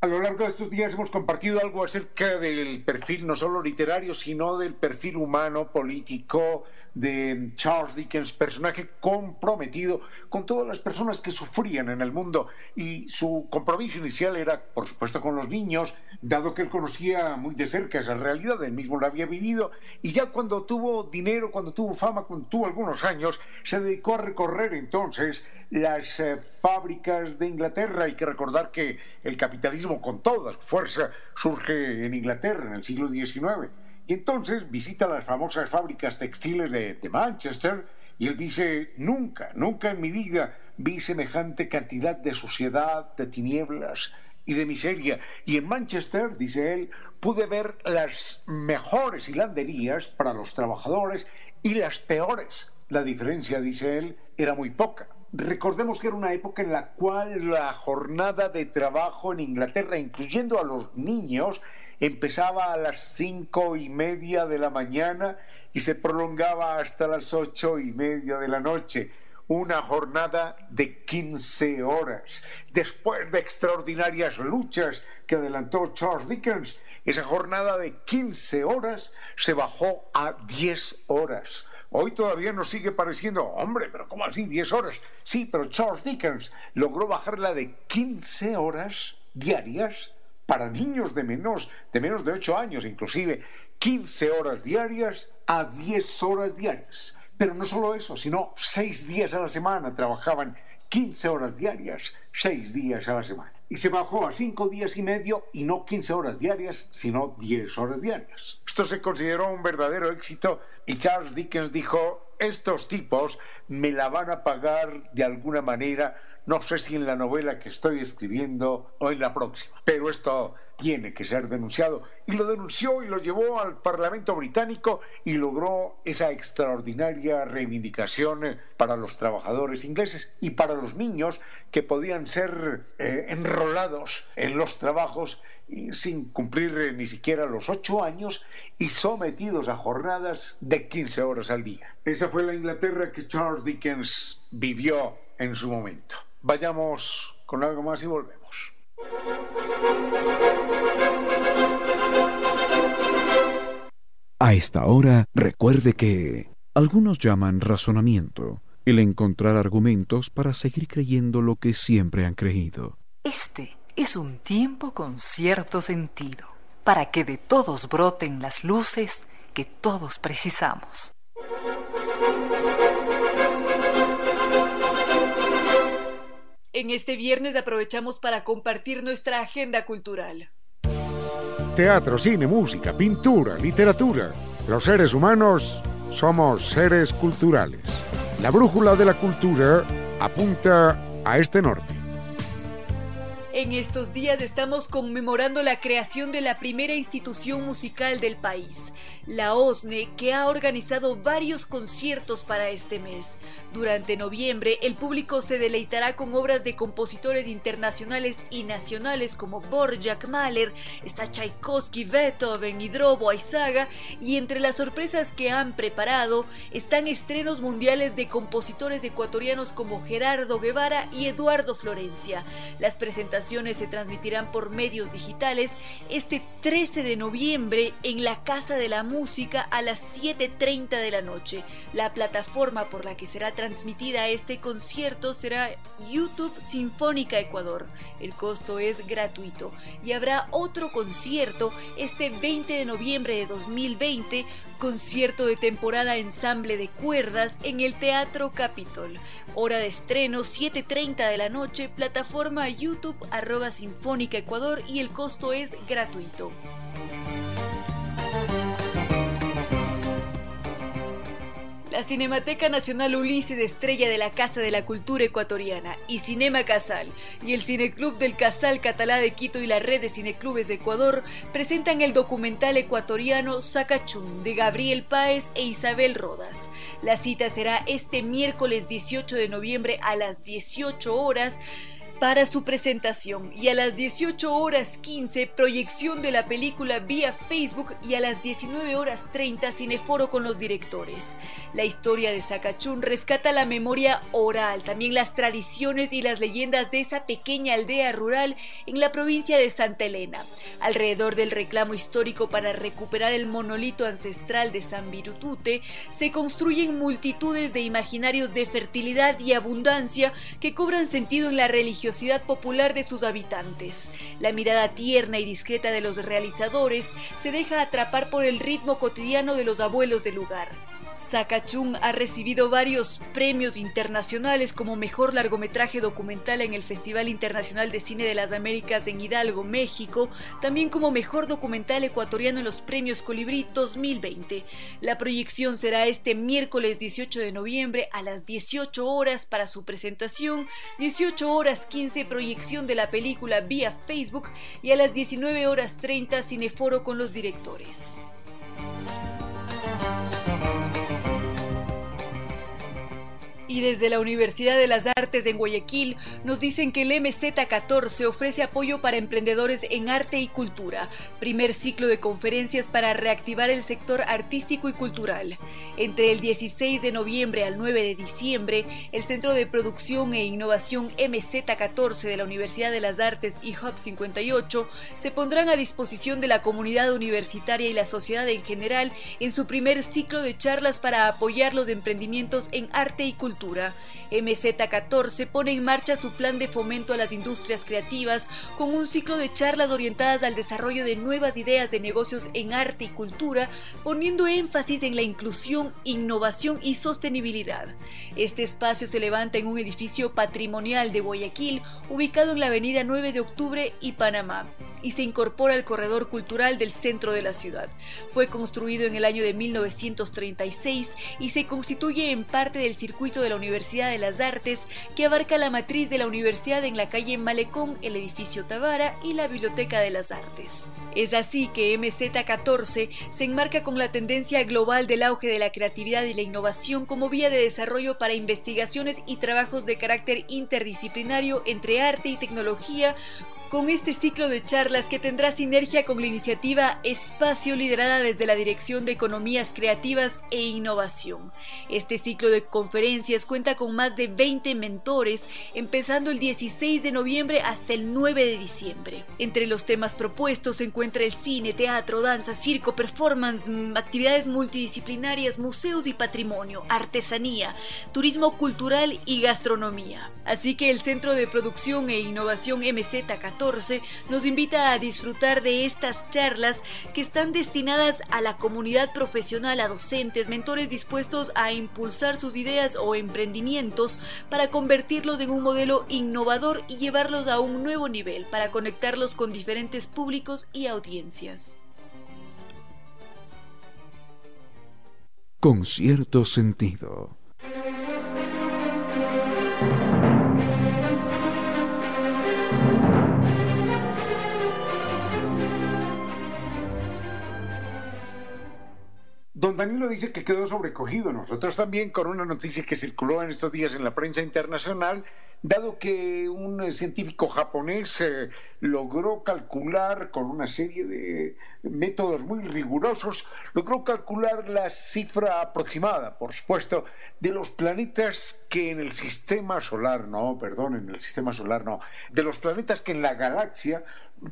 A: A lo largo de estos días hemos compartido algo acerca del perfil no solo literario, sino del perfil humano, político, de Charles Dickens, personaje comprometido con todas las personas que sufrían en el mundo y su compromiso inicial era, por supuesto, con los niños, dado que él conocía muy de cerca esa realidad, él mismo la había vivido y ya cuando tuvo dinero, cuando tuvo fama, cuando tuvo algunos años, se dedicó a recorrer entonces las eh, fábricas de Inglaterra. Hay que recordar que el capitalismo con toda fuerza surge en Inglaterra en el siglo XIX y entonces visita las famosas fábricas textiles de, Manchester y él dice, nunca, nunca en mi vida vi semejante cantidad de suciedad, de tinieblas y de miseria. Y en Manchester, dice él, pude ver las mejores hilanderías para los trabajadores y las peores. La diferencia, dice él, era muy poca. Recordemos que era una época en la cual la jornada de trabajo en Inglaterra, incluyendo a los niños, empezaba a las cinco y media de la mañana y se prolongaba hasta las ocho y media de la noche. Una jornada de 15 horas. Después de extraordinarias luchas que adelantó Charles Dickens, esa jornada de 15 horas se bajó a 10 horas. Hoy todavía nos sigue pareciendo, hombre, pero ¿cómo así 10 horas? Sí, pero Charles Dickens logró bajarla de 15 horas diarias para niños de menos de, menos de 8 años, inclusive 15 horas diarias a 10 horas diarias. Pero no solo eso, sino 6 días a la semana trabajaban 15 horas diarias, 6 días a la semana. Y se bajó a 5 días y medio y no 15 horas diarias, sino 10 horas diarias. Esto se consideró un verdadero éxito y Charles Dickens dijo, estos tipos me la van a pagar de alguna manera no sé si en la novela que estoy escribiendo o en la próxima, pero esto tiene que ser denunciado. Y lo denunció y lo llevó al Parlamento británico y logró esa extraordinaria reivindicación eh, para los trabajadores ingleses y para los niños que podían ser eh, enrolados en los trabajos sin cumplir eh, ni siquiera los ocho años y sometidos a jornadas de 15 horas al día. Esa fue la Inglaterra que Charles Dickens vivió en su momento. Vayamos con algo más y volvemos.
C: A esta hora, recuerde que algunos llaman razonamiento el encontrar argumentos para seguir creyendo lo que siempre han creído.
B: Este es un tiempo con cierto sentido, para que de todos broten las luces que todos precisamos.
D: En este viernes aprovechamos para compartir nuestra agenda cultural.
A: Teatro, cine, música, pintura, literatura. Los seres humanos somos seres culturales. La brújula de la cultura apunta a este norte.
D: En estos días estamos conmemorando la creación de la primera institución musical del país, la OSNE, que ha organizado varios conciertos para este mes. Durante noviembre, el público se deleitará con obras de compositores internacionales y nacionales como Borjak Mahler, está Tchaikovsky, Beethoven, Hidrobo, Aizaga, y entre las sorpresas que han preparado están estrenos mundiales de compositores ecuatorianos como Gerardo Guevara y Eduardo Florencia. Las presentaciones se transmitirán por medios digitales este 13 de noviembre en la Casa de la Música a las 7.30 de la noche. La plataforma por la que será transmitida este concierto será YouTube Sinfónica Ecuador. El costo es gratuito y habrá otro concierto este 20 de noviembre de 2020 concierto de temporada ensamble de cuerdas en el Teatro Capitol. Hora de estreno 7.30 de la noche, plataforma YouTube arroba Sinfónica Ecuador y el costo es gratuito. La Cinemateca Nacional Ulises Estrella de la Casa de la Cultura Ecuatoriana y Cinema Casal y el Cineclub del Casal Catalá de Quito y la Red de Cineclubes de Ecuador presentan el documental ecuatoriano Sacachún de Gabriel Páez e Isabel Rodas. La cita será este miércoles 18 de noviembre a las 18 horas para su presentación y a las 18 horas 15 proyección de la película vía Facebook y a las 19 horas 30 cineforo con los directores. La historia de Sacachún rescata la memoria oral, también las tradiciones y las leyendas de esa pequeña aldea rural en la provincia de Santa Elena. Alrededor del reclamo histórico para recuperar el monolito ancestral de San Virutute se construyen multitudes de imaginarios de fertilidad y abundancia que cobran sentido en la religión popular de sus habitantes. La mirada tierna y discreta de los realizadores se deja atrapar por el ritmo cotidiano de los abuelos del lugar. Sakachung ha recibido varios premios internacionales como mejor largometraje documental en el Festival Internacional de Cine de las Américas en Hidalgo, México, también como mejor documental ecuatoriano en los premios Colibrí 2020. La proyección será este miércoles 18 de noviembre a las 18 horas para su presentación, 18 horas 15 proyección de la película vía Facebook y a las 19 horas 30 cineforo con los directores. Y desde la Universidad de las Artes en Guayaquil nos dicen que el MZ14 ofrece apoyo para emprendedores en arte y cultura, primer ciclo de conferencias para reactivar el sector artístico y cultural. Entre el 16 de noviembre al 9 de diciembre, el Centro de Producción e Innovación MZ14 de la Universidad de las Artes y Hub 58 se pondrán a disposición de la comunidad universitaria y la sociedad en general en su primer ciclo de charlas para apoyar los emprendimientos en arte y cultura MZ14 pone en marcha su plan de fomento a las industrias creativas con un ciclo de charlas orientadas al desarrollo de nuevas ideas de negocios en arte y cultura, poniendo énfasis en la inclusión, innovación y sostenibilidad. Este espacio se levanta en un edificio patrimonial de Guayaquil, ubicado en la avenida 9 de Octubre y Panamá y se incorpora al corredor cultural del centro de la ciudad. Fue construido en el año de 1936 y se constituye en parte del circuito de la Universidad de las Artes que abarca la matriz de la universidad en la calle Malecón, el edificio Tavara y la Biblioteca de las Artes. Es así que MZ14 se enmarca con la tendencia global del auge de la creatividad y la innovación como vía de desarrollo para investigaciones y trabajos de carácter interdisciplinario entre arte y tecnología con este ciclo de charlas que tendrá sinergia con la iniciativa Espacio liderada desde la Dirección de Economías Creativas e Innovación. Este ciclo de conferencias cuenta con más de 20 mentores, empezando el 16 de noviembre hasta el 9 de diciembre. Entre los temas propuestos se encuentra el cine, teatro, danza, circo, performance, mm, actividades multidisciplinarias, museos y patrimonio, artesanía, turismo cultural y gastronomía. Así que el Centro de Producción e Innovación MZ14 nos invita a disfrutar de estas charlas que están destinadas a la comunidad profesional, a docentes, mentores dispuestos a impulsar sus ideas o emprendimientos para convertirlos en un modelo innovador y llevarlos a un nuevo nivel para conectarlos con diferentes públicos y audiencias.
C: con cierto sentido.
A: Danilo dice que quedó sobrecogido. Nosotros también con una noticia que circuló en estos días en la prensa internacional, dado que un científico japonés eh, logró calcular con una serie de métodos muy rigurosos, logró calcular la cifra aproximada, por supuesto, de los planetas que en el sistema solar, no, perdón, en el sistema solar no, de los planetas que en la galaxia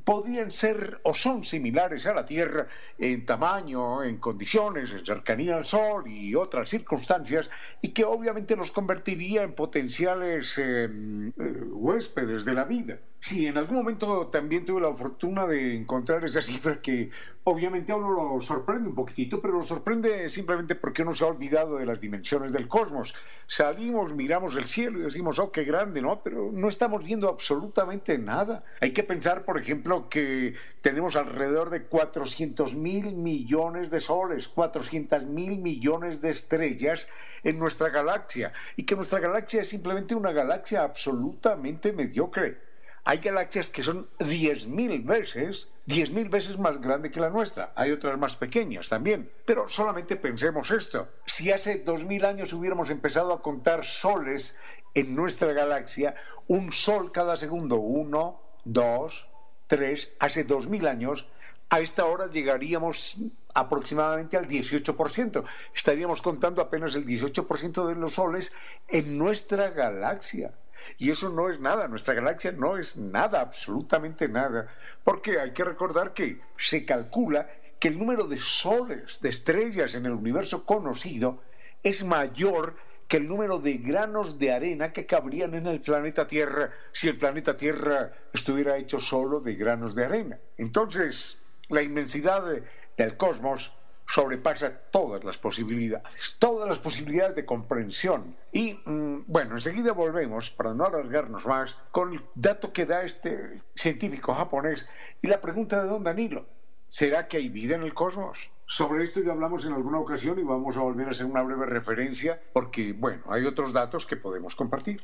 A: podrían ser o son similares a la Tierra en tamaño, en condiciones, en cercanía al Sol y otras circunstancias, y que obviamente los convertiría en potenciales eh, eh, huéspedes de la vida. Sí, en algún momento también tuve la fortuna de encontrar esa cifra que obviamente a uno lo sorprende un poquitito, pero lo sorprende simplemente porque uno se ha olvidado de las dimensiones del cosmos. Salimos, miramos el cielo y decimos, oh, qué grande, ¿no? Pero no estamos viendo absolutamente nada. Hay que pensar, por ejemplo, que tenemos alrededor de 400 mil millones de soles, 400 mil millones de estrellas en nuestra galaxia y que nuestra galaxia es simplemente una galaxia absolutamente mediocre. Hay galaxias que son 10.000 veces, 10.000 veces más grande que la nuestra. Hay otras más pequeñas también. Pero solamente pensemos esto. Si hace 2.000 años hubiéramos empezado a contar soles en nuestra galaxia, un sol cada segundo, uno, dos, tres, hace 2.000 años, a esta hora llegaríamos aproximadamente al 18%. Estaríamos contando apenas el 18% de los soles en nuestra galaxia. Y eso no es nada, nuestra galaxia no es nada, absolutamente nada, porque hay que recordar que se calcula que el número de soles, de estrellas en el universo conocido es mayor que el número de granos de arena que cabrían en el planeta Tierra si el planeta Tierra estuviera hecho solo de granos de arena. Entonces, la inmensidad del cosmos sobrepasa todas las posibilidades, todas las posibilidades de comprensión. Y mm, bueno, enseguida volvemos, para no alargarnos más, con el dato que da este científico japonés y la pregunta de don Danilo. ¿Será que hay vida en el cosmos? Sobre esto ya hablamos en alguna ocasión y vamos a volver a hacer una breve referencia porque, bueno, hay otros datos que podemos compartir.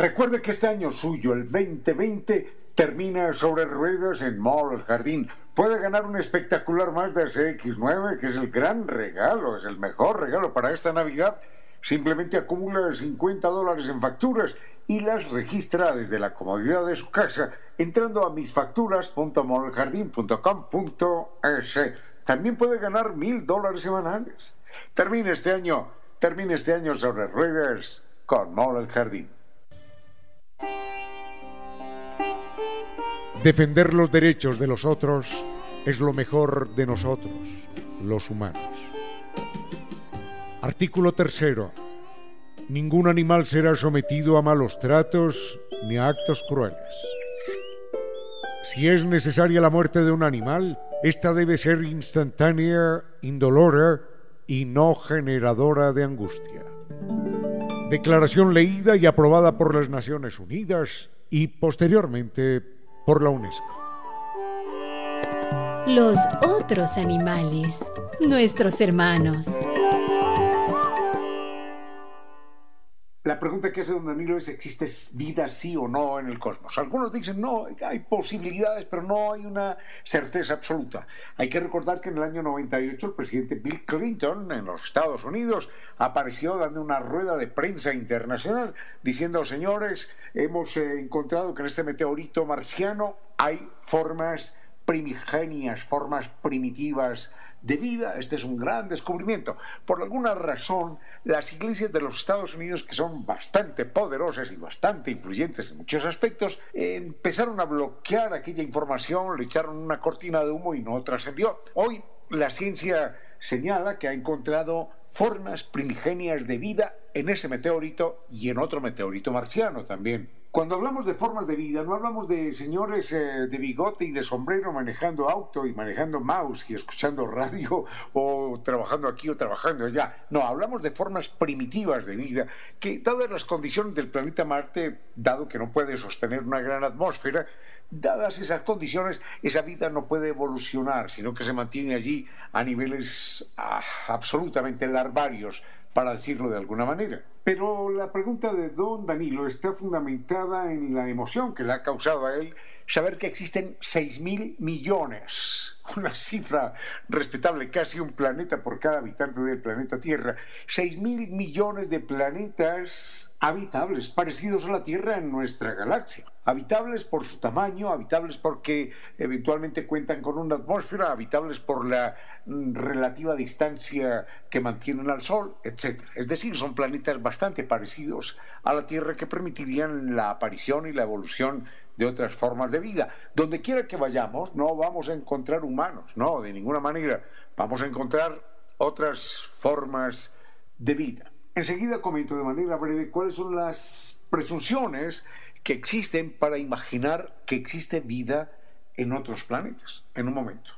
A: Recuerde que este año suyo, el 2020, termina sobre ruedas en Mall Jardín. Puede ganar un espectacular Mazda CX9, que es el gran regalo, es el mejor regalo para esta Navidad. Simplemente acumula 50 dólares en facturas y las registra desde la comodidad de su casa entrando a misfacturas.moleljardín.com.es. También puede ganar mil dólares semanales. Termine este año, termine este año sobre ruedas con Mall Jardín.
E: Defender los derechos de los otros es lo mejor de nosotros, los humanos. Artículo tercero. Ningún animal será sometido a malos tratos ni a actos crueles. Si es necesaria la muerte de un animal, esta debe ser instantánea, indolora y no generadora de angustia. Declaración leída y aprobada por las Naciones Unidas y posteriormente por la UNESCO.
F: Los otros animales, nuestros hermanos.
A: La pregunta que hace don Danilo es, ¿existe vida sí o no en el cosmos? Algunos dicen, no, hay posibilidades, pero no hay una certeza absoluta. Hay que recordar que en el año 98 el presidente Bill Clinton en los Estados Unidos apareció dando una rueda de prensa internacional diciendo, señores, hemos eh, encontrado que en este meteorito marciano hay formas primigenias, formas primitivas de vida. Este es un gran descubrimiento. Por alguna razón, las iglesias de los Estados Unidos, que son bastante poderosas y bastante influyentes en muchos aspectos, empezaron a bloquear aquella información, le echaron una cortina de humo y no trascendió. Hoy la ciencia señala que ha encontrado formas primigenias de vida en ese meteorito y en otro meteorito marciano también. Cuando hablamos de formas de vida, no hablamos de señores eh, de bigote y de sombrero manejando auto y manejando mouse y escuchando radio o trabajando aquí o trabajando allá. No, hablamos de formas primitivas de vida que, dadas las condiciones del planeta Marte, dado que no puede sostener una gran atmósfera, dadas esas condiciones, esa vida no puede evolucionar, sino que se mantiene allí a niveles ah, absolutamente larvarios, para decirlo de alguna manera. Pero la pregunta de don Danilo está fundamentada en la emoción que le ha causado a él saber que existen 6.000 millones, una cifra respetable, casi un planeta por cada habitante del planeta Tierra, 6.000 millones de planetas habitables, parecidos a la Tierra en nuestra galaxia. Habitables por su tamaño, habitables porque eventualmente cuentan con una atmósfera, habitables por la mm, relativa distancia que mantienen al Sol, etc. Es decir, son planetas bastante parecidos a la Tierra que permitirían la aparición y la evolución de otras formas de vida. Donde quiera que vayamos, no vamos a encontrar humanos, no, de ninguna manera. Vamos a encontrar otras formas de vida. Enseguida comento de manera breve cuáles son las presunciones que existen para imaginar que existe vida en otros planetas. En un momento.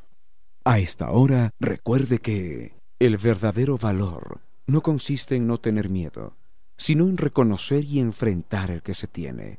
C: A esta hora, recuerde que el verdadero valor no consiste en no tener miedo, sino en reconocer y enfrentar el que se tiene.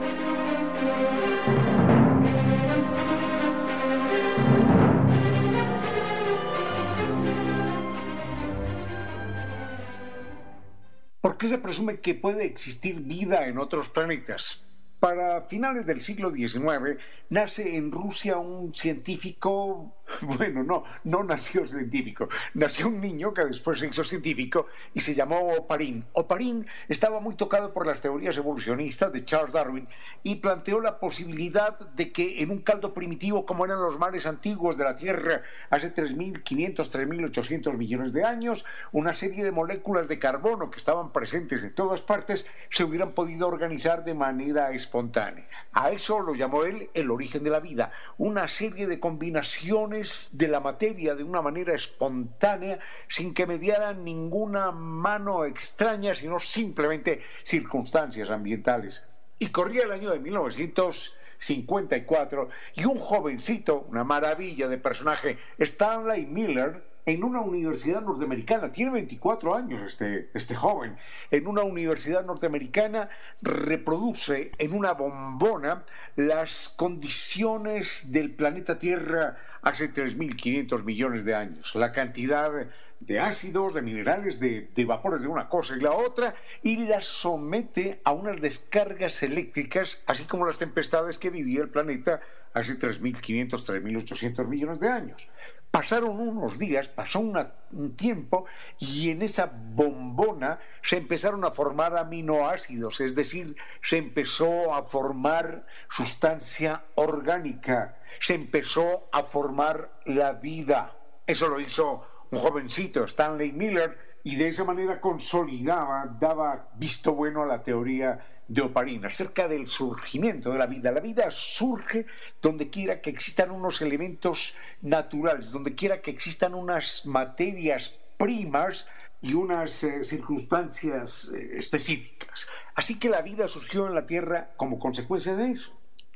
A: ¿Por qué se presume que puede existir vida en otros planetas? Para finales del siglo XIX nace en Rusia un científico, bueno, no, no nació científico, nació un niño que después se hizo científico y se llamó Oparin. Oparin estaba muy tocado por las teorías evolucionistas de Charles Darwin y planteó la posibilidad de que en un caldo primitivo como eran los mares antiguos de la Tierra hace 3.500, 3.800 millones de años, una serie de moléculas de carbono que estaban presentes en todas partes se hubieran podido organizar de manera espontánea. A eso lo llamó él el origen de la vida, una serie de combinaciones de la materia de una manera espontánea sin que mediara ninguna mano extraña, sino simplemente circunstancias ambientales. Y corría el año de 1954 y un jovencito, una maravilla de personaje, Stanley Miller, en una universidad norteamericana, tiene 24 años este, este joven, en una universidad norteamericana reproduce en una bombona las condiciones del planeta Tierra hace 3.500 millones de años, la cantidad de ácidos, de minerales, de, vapores de una cosa y la otra, y las somete a unas descargas eléctricas, así como las tempestades que vivía el planeta hace 3.500, 3.800 millones de años. Pasaron unos días, pasó un tiempo y en esa bombona se empezaron a formar aminoácidos, es decir, se empezó a formar sustancia orgánica, se empezó a formar la vida. Eso lo hizo un jovencito, Stanley Miller, y de esa manera consolidaba, daba visto bueno a la teoría de Oparin, acerca del surgimiento de la vida. La vida surge donde quiera que existan unos elementos naturales, donde quiera que existan unas materias primas y unas eh, circunstancias eh, específicas. Así que la vida surgió en la Tierra como consecuencia de eso.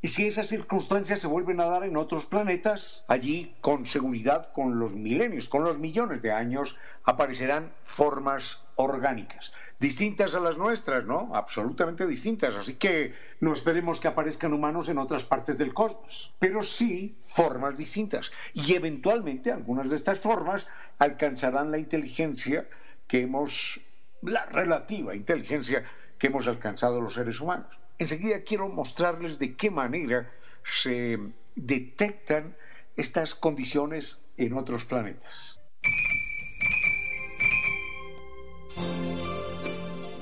A: Y si esas circunstancias se vuelven a dar en otros planetas, allí con seguridad, con los milenios, con los millones de años, aparecerán formas orgánicas distintas a las nuestras, ¿no? Absolutamente distintas. Así que no esperemos que aparezcan humanos en otras partes del cosmos, pero sí formas distintas. Y eventualmente algunas de estas formas alcanzarán la inteligencia que hemos, la relativa inteligencia que hemos alcanzado los seres humanos. Enseguida quiero mostrarles de qué manera se detectan estas condiciones en otros planetas.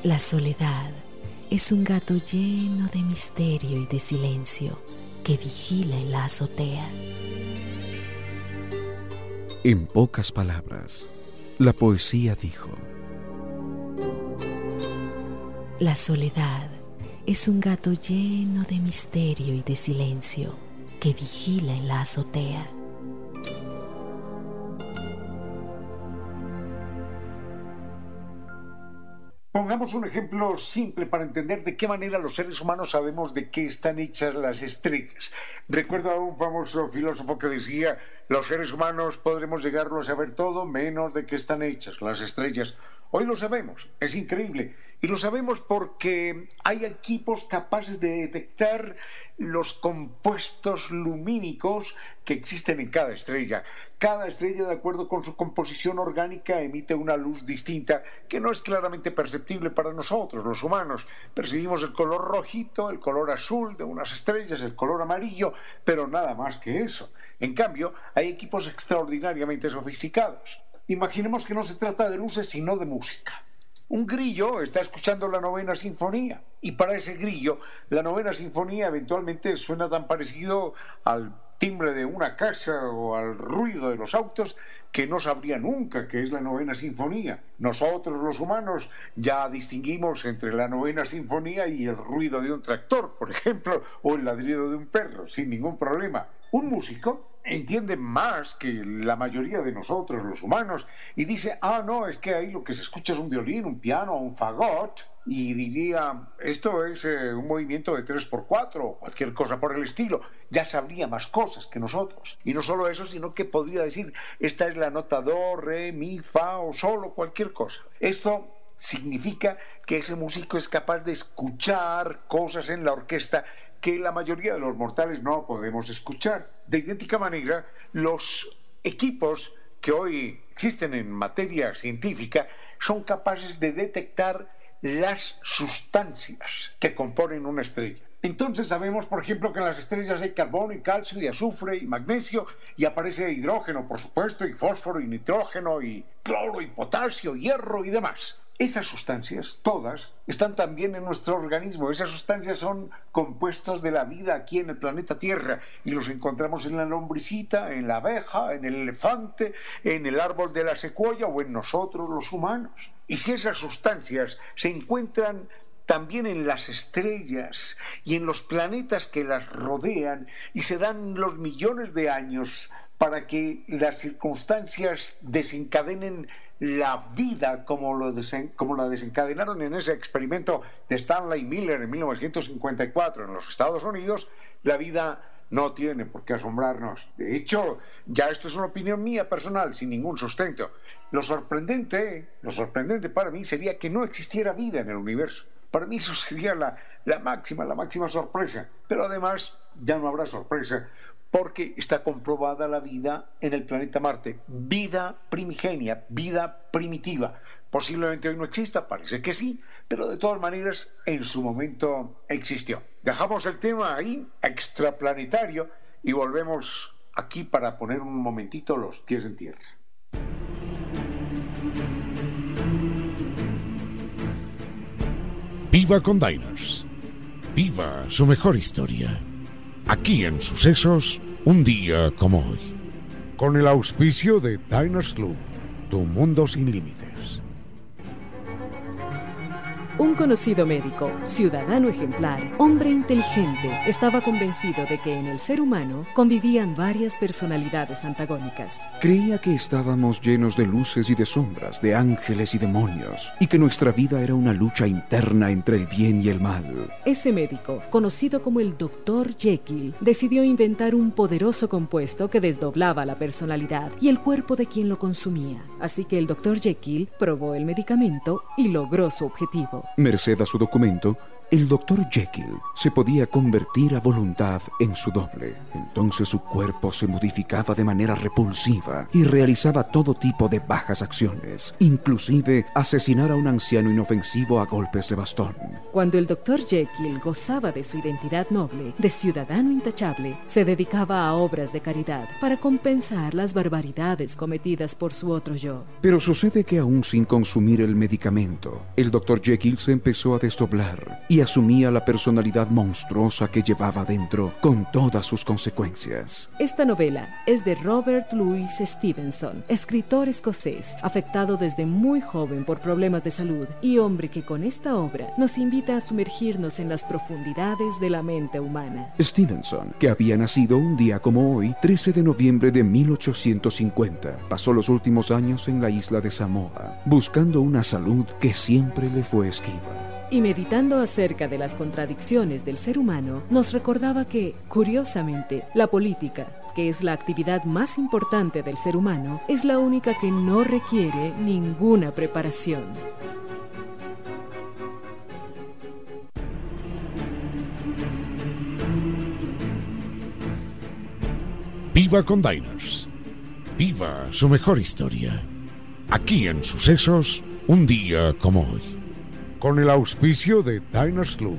F: La soledad es un gato lleno de misterio y de silencio que vigila en la azotea.
C: En pocas palabras, la poesía dijo,
F: La soledad es un gato lleno de misterio y de silencio que vigila en la azotea.
A: Pongamos un ejemplo simple para entender de qué manera los seres humanos sabemos de qué están hechas las estrellas. Recuerdo a un famoso filósofo que decía, los seres humanos podremos llegarlo a saber todo menos de qué están hechas las estrellas. Hoy lo sabemos, es increíble. Y lo sabemos porque hay equipos capaces de detectar los compuestos lumínicos que existen en cada estrella. Cada estrella, de acuerdo con su composición orgánica, emite una luz distinta que no es claramente perceptible para nosotros, los humanos. Percibimos el color rojito, el color azul de unas estrellas, el color amarillo, pero nada más que eso. En cambio, hay equipos extraordinariamente sofisticados. Imaginemos que no se trata de luces, sino de música. Un grillo está escuchando la novena sinfonía y para ese grillo la novena sinfonía eventualmente suena tan parecido al timbre de una casa o al ruido de los autos que no sabría nunca que es la novena sinfonía. Nosotros los humanos ya distinguimos entre la novena sinfonía y el ruido de un tractor, por ejemplo, o el ladrido de un perro, sin ningún problema. Un músico entiende más que la mayoría de nosotros, los humanos, y dice, ah, no, es que ahí lo que se escucha es un violín, un piano, un fagot, y diría, esto es eh, un movimiento de 3x4 o cualquier cosa por el estilo, ya sabría más cosas que nosotros. Y no solo eso, sino que podría decir, esta es la nota do, re, mi, fa o solo cualquier cosa. Esto significa que ese músico es capaz de escuchar cosas en la orquesta que la mayoría de los mortales no podemos escuchar. De idéntica manera, los equipos que hoy existen en materia científica son capaces de detectar las sustancias que componen una estrella. Entonces sabemos, por ejemplo, que en las estrellas hay carbono y calcio y azufre y magnesio y aparece hidrógeno, por supuesto, y fósforo y nitrógeno y cloro y potasio, hierro y demás. Esas sustancias, todas, están también en nuestro organismo. Esas sustancias son compuestos de la vida aquí en el planeta Tierra y los encontramos en la lombricita, en la abeja, en el elefante, en el árbol de la secuoya o en nosotros los humanos. Y si esas sustancias se encuentran también en las estrellas y en los planetas que las rodean y se dan los millones de años para que las circunstancias desencadenen la vida como, lo la desencadenaron en ese experimento de Stanley Miller en 1954 en los Estados Unidos, la vida no tiene por qué asombrarnos. De hecho, ya esto es una opinión mía personal, sin ningún sustento. Lo sorprendente, lo sorprendente para mí sería que no existiera vida en el universo. Para mí eso sería la máxima, la máxima sorpresa. Pero además ya no habrá sorpresa porque está comprobada la vida en el planeta Marte, vida primigenia, vida primitiva. Posiblemente hoy no exista, parece que sí, pero de todas maneras en su momento existió. Dejamos el tema ahí, extraplanetario, y volvemos aquí para poner un momentito los pies en tierra.
E: Viva con Diners. Viva su mejor historia. Aquí en Sucesos, un día como hoy. Con el auspicio de Diners Club, tu mundo sin límites.
F: Un conocido médico, ciudadano ejemplar, hombre inteligente, estaba convencido de que en el ser humano convivían varias personalidades antagónicas.
C: Creía que estábamos llenos de luces y de sombras, de ángeles y demonios, y que nuestra vida era una lucha interna entre el bien y el mal.
F: Ese médico, conocido como el Dr. Jekyll, decidió inventar un poderoso compuesto que desdoblaba la personalidad y el cuerpo de quien lo consumía. Así que el Dr. Jekyll probó el medicamento y logró su objetivo.
C: Merced a su documento, el doctor Jekyll se podía convertir a voluntad en su doble. Entonces su cuerpo se modificaba de manera repulsiva y realizaba todo tipo de bajas acciones, inclusive asesinar a un anciano inofensivo a golpes de bastón.
F: Cuando el doctor Jekyll gozaba de su identidad noble, de ciudadano intachable, se dedicaba a obras de caridad para compensar las barbaridades cometidas por su otro yo.
C: Pero sucede que aún sin consumir el medicamento, el doctor Jekyll se empezó a desdoblar y asumía la personalidad monstruosa que llevaba dentro con todas sus consecuencias.
F: Esta novela es de Robert Louis Stevenson, escritor escocés, afectado desde muy joven por problemas de salud y hombre que con esta obra nos invita a sumergirnos en las profundidades de la mente humana.
C: Stevenson, que había nacido un día como hoy, 13 de noviembre de 1850, pasó los últimos años en la isla de Samoa, buscando una salud que siempre le fue esquiva
F: y meditando acerca de las contradicciones del ser humano, nos recordaba que, curiosamente, la política, que es la actividad más importante del ser humano, es la única que no requiere ninguna preparación.
E: Viva con Diners. Viva su mejor historia. Aquí en Sucesos, un día como hoy con el auspicio de Diners Club,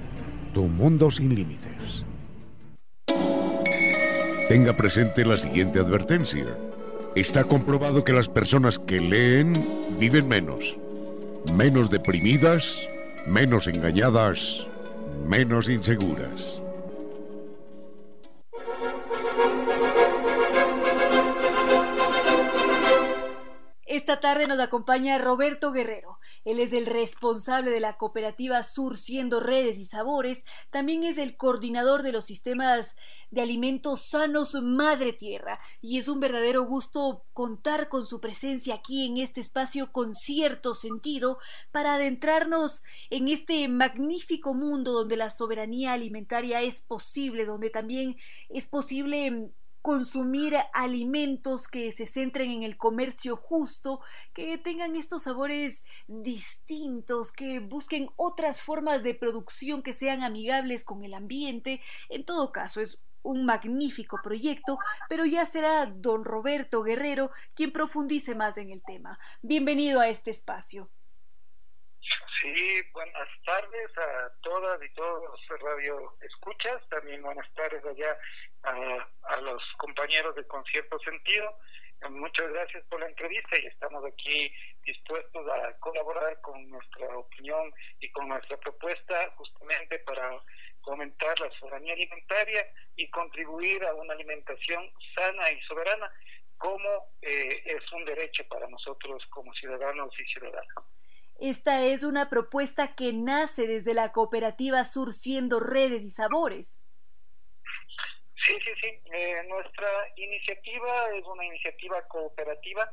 E: tu mundo sin límites. Tenga presente la siguiente advertencia. Está comprobado que las personas que leen viven menos, menos deprimidas, menos engañadas, menos inseguras.
D: Esta tarde nos acompaña Roberto Guerrero. Él es el responsable de la cooperativa Surciendo Redes y Sabores. También es el coordinador de los sistemas de alimentos sanos Madre Tierra. Y es un verdadero gusto contar con su presencia aquí en este espacio con cierto sentido para adentrarnos en este magnífico mundo donde la soberanía alimentaria es posible, donde también es posible consumir alimentos que se centren en el comercio justo, que tengan estos sabores distintos, que busquen otras formas de producción que sean amigables con el ambiente. En todo caso, es un magnífico proyecto, pero ya será don Roberto Guerrero quien profundice más en el tema. Bienvenido a este espacio.
G: Sí, buenas tardes a todas y todos los radio escuchas, también buenas tardes allá a, los compañeros de Concierto Sentido. Muchas gracias por la entrevista y estamos aquí dispuestos a colaborar con nuestra opinión y con nuestra propuesta justamente para fomentar la soberanía alimentaria y contribuir a una alimentación sana y soberana como eh, es un derecho para nosotros como ciudadanos y ciudadanas.
D: Esta es una propuesta que nace desde la cooperativa Surciendo Redes y Sabores.
G: Sí, sí, sí. Eh, nuestra iniciativa es una iniciativa cooperativa,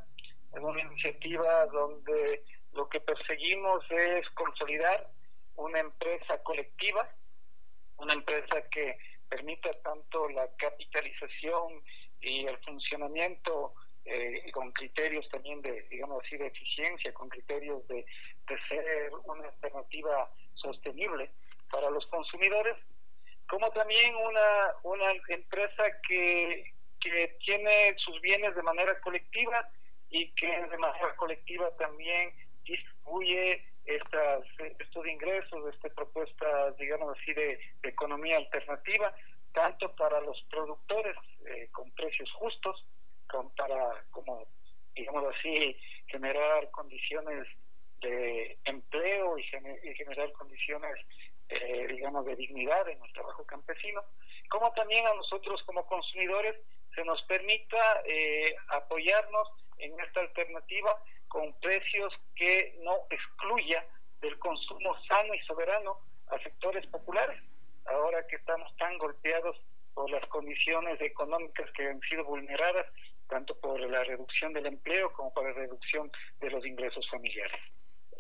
G: es una iniciativa donde lo que perseguimos es consolidar una empresa colectiva, una empresa que permita tanto la capitalización y el funcionamiento eh, con criterios también de, digamos así, de eficiencia, con criterios de, de ser una alternativa sostenible para los consumidores como también una, una empresa que, que tiene sus bienes de manera colectiva y que de manera colectiva también distribuye estas, estos ingresos, estas propuestas, digamos así, de, economía alternativa, tanto para los productores eh, con precios justos, como para, como, digamos así, generar condiciones de empleo y, y generar condiciones eh, digamos, de dignidad en el trabajo campesino, como también a nosotros como consumidores se nos permita eh, apoyarnos en esta alternativa con precios que no excluya del consumo sano y soberano a sectores populares, ahora que estamos tan golpeados por las condiciones económicas que han sido vulneradas, tanto por la reducción del empleo como por la reducción de los ingresos familiares.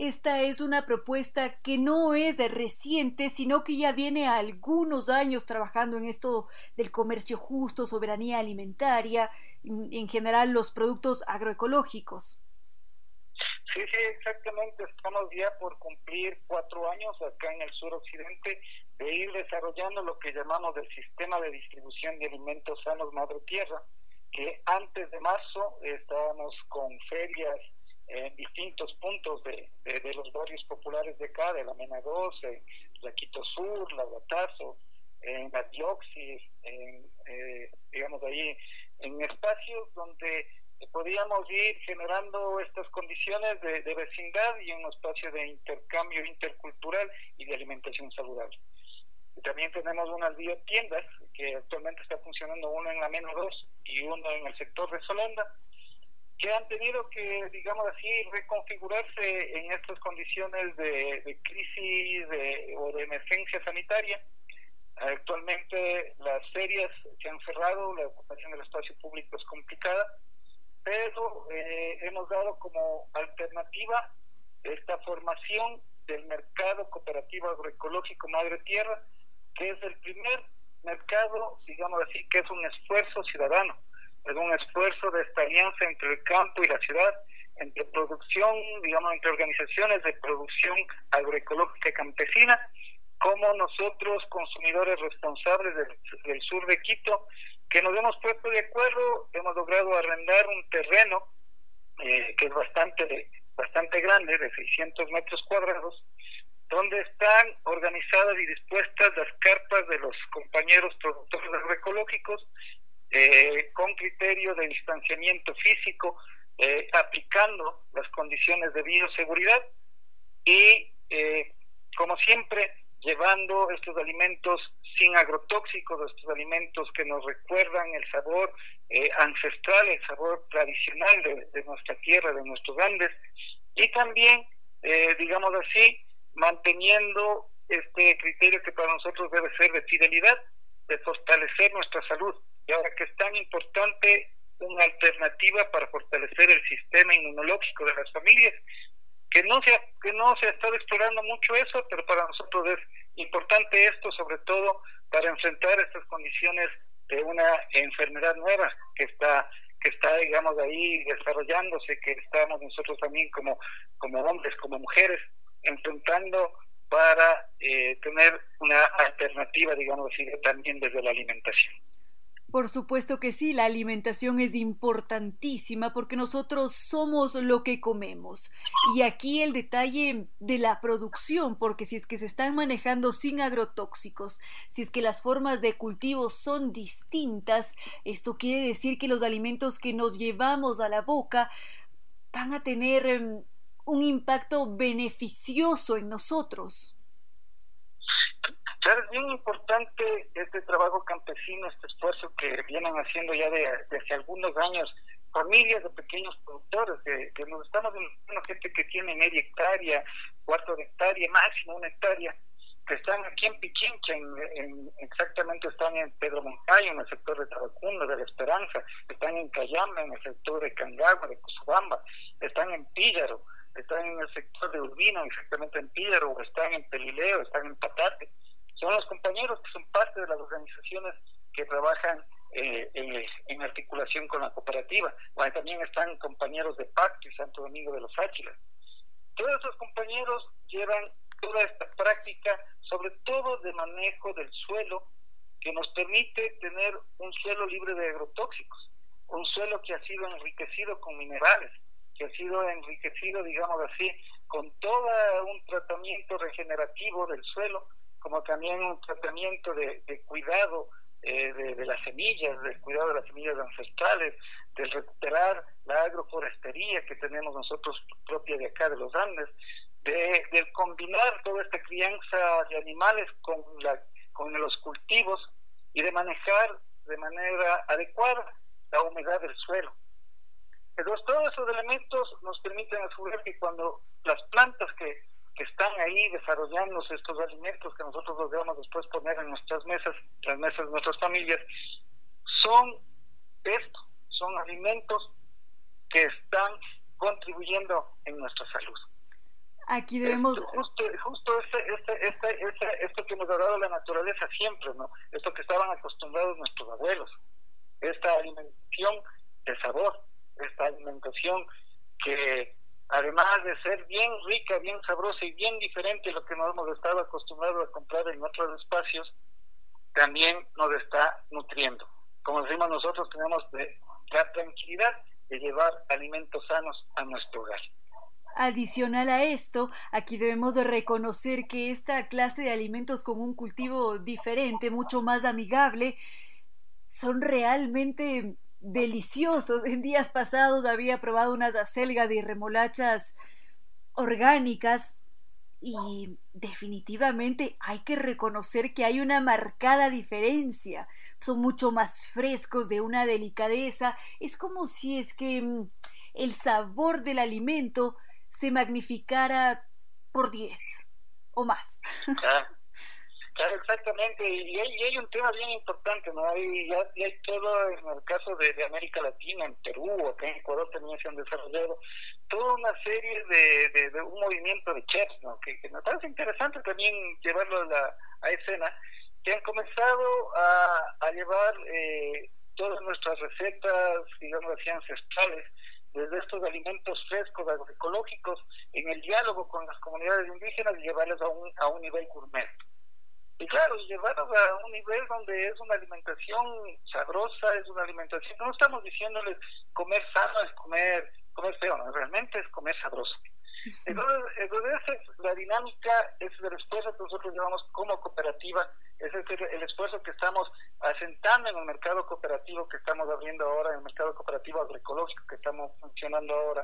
D: Esta es una propuesta que no es de reciente, sino que ya viene a algunos años trabajando en esto del comercio justo, soberanía alimentaria, en general los productos agroecológicos.
G: Sí, sí, exactamente. Estamos ya por cumplir cuatro años acá en el suroccidente de ir desarrollando lo que llamamos el sistema de distribución de alimentos sanos Madre Tierra, que antes de marzo estábamos con ferias en distintos puntos de, de, los barrios populares de acá, de la Mena 2, en la Quito Sur, la Guatazo, en la Dioxis, en, eh, digamos ahí, en espacios donde podíamos ir generando estas condiciones de, vecindad y un espacio de intercambio intercultural y de alimentación saludable. También tenemos unas biotiendas que actualmente está funcionando uno en la menos 2 y uno en el sector de Solanda, que han tenido que, digamos así, reconfigurarse en estas condiciones de, crisis o de emergencia sanitaria. Actualmente las ferias se han cerrado, la ocupación del espacio público es complicada, pero eh, hemos dado como alternativa esta formación del mercado cooperativo agroecológico Madre Tierra, que es el primer mercado, digamos así, que es un esfuerzo ciudadano, es un esfuerzo de esta alianza entre el campo y la ciudad, entre producción, digamos, entre organizaciones de producción agroecológica campesina, como nosotros, consumidores responsables del, sur de Quito, que nos hemos puesto de acuerdo, hemos logrado arrendar un terreno eh, que es bastante, bastante grande, de 600 metros cuadrados, donde están organizadas y dispuestas las carpas de los compañeros productores agroecológicos eh, con criterio de distanciamiento físico, eh, aplicando las condiciones de bioseguridad y, eh, como siempre, llevando estos alimentos sin agrotóxicos, estos alimentos que nos recuerdan el sabor ancestral, el sabor tradicional de, nuestra tierra, de nuestros Andes, y también, digamos así, manteniendo este criterio que para nosotros debe ser de fidelidad, de fortalecer nuestra salud. Y ahora que es tan importante una alternativa para fortalecer el sistema inmunológico de las familias, que no se ha, que no se ha estado explorando mucho eso, pero para nosotros es importante esto, sobre todo para enfrentar estas condiciones de una enfermedad nueva que está que está digamos ahí desarrollándose que estamos nosotros también como como hombres como mujeres enfrentando para eh, tener una alternativa, digamos así, también desde la alimentación.
D: Por supuesto que sí, la alimentación es importantísima porque nosotros somos lo que comemos. Y aquí el detalle de la producción, porque si es que se están manejando sin agrotóxicos, si es que las formas de cultivo son distintas, esto quiere decir que los alimentos que nos llevamos a la boca van a tener em, un impacto beneficioso en nosotros.
G: Claro, es bien importante este trabajo campesino, este esfuerzo que vienen haciendo ya de, hace algunos años familias de pequeños productores, que, nos estamos viendo gente que tiene media hectárea, cuarto de hectárea, máximo una hectárea, que están aquí en Pichincha, en, exactamente están en Pedro Moncayo, en el sector de Tabacundo, de La Esperanza, están en Cayama, en el sector de Cangagua, de Cusubamba, están en Píllaro, están en el sector de Urbino, exactamente en Píllaro, están en Pelileo, están en Patate. Son los compañeros que son parte de las organizaciones que trabajan eh, en, articulación con la cooperativa. También están compañeros de Pacto y Santo Domingo de los Áchilas. Todos esos compañeros llevan toda esta práctica, sobre todo de manejo del suelo, que nos permite tener un suelo libre de agrotóxicos, un suelo que ha sido enriquecido con minerales, que ha sido enriquecido, digamos así, con todo un tratamiento regenerativo del suelo, como también un tratamiento de, cuidado eh, de, las semillas, del cuidado de las semillas ancestrales, de recuperar la agroforestería que tenemos nosotros propia de acá de los Andes, de, combinar toda esta crianza de animales con, la, con los cultivos y de manejar de manera adecuada la humedad del suelo. Entonces, todos esos elementos nos permiten asegurar que cuando las plantas que están ahí desarrollándose estos alimentos que nosotros los debemos después poner en nuestras mesas, las mesas de nuestras familias, son esto, son alimentos que están contribuyendo en nuestra salud.
D: Aquí debemos...
G: justo justo este, este, este, esto que nos ha dado la naturaleza siempre, ¿no? Esto que estaban acostumbrados nuestros abuelos, esta alimentación de sabor, esta alimentación que además de ser bien rica, bien sabrosa y bien diferente a lo que nos hemos estado acostumbrados a comprar en otros espacios, también nos está nutriendo. Como decimos nosotros, tenemos la tranquilidad de llevar alimentos sanos a nuestro hogar.
D: Adicional a esto, aquí debemos de reconocer que esta clase de alimentos con un cultivo diferente, mucho más amigable, son realmente deliciosos. En días pasados había probado unas acelgas y remolachas orgánicas y definitivamente hay que reconocer que hay una marcada diferencia. Son mucho más frescos, de una delicadeza. Es como si es que mm, el sabor del alimento se magnificara por diez o más.
G: Claro, exactamente. Y hay, un tema bien importante, ¿no? Hay, ya, hay todo, en el caso de, América Latina, en Perú, acá en Ecuador también se han desarrollado toda una serie de, de, un movimiento de chefs, ¿no? Que, me parece interesante también llevarlo a, la, a escena, que han comenzado a, a llevar eh, todas nuestras recetas, digamos así, ancestrales, desde estos alimentos frescos, agroecológicos, en el diálogo con las comunidades indígenas y llevarlos a un, a un nivel gourmet. Y claro, llevarlos a un nivel donde es una alimentación sabrosa, es una alimentación, no estamos diciéndoles comer sano es comer, comer feo, no, realmente es comer sabroso. Entonces, entonces la dinámica es el esfuerzo que nosotros llevamos como cooperativa, es el, el esfuerzo que estamos asentando en el mercado cooperativo que estamos abriendo ahora, en el mercado cooperativo agroecológico que estamos funcionando ahora,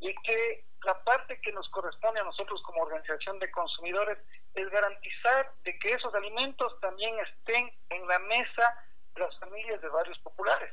G: y que la parte que nos corresponde a nosotros como organización de consumidores es garantizar de que esos alimentos también estén en la mesa de las familias de barrios populares,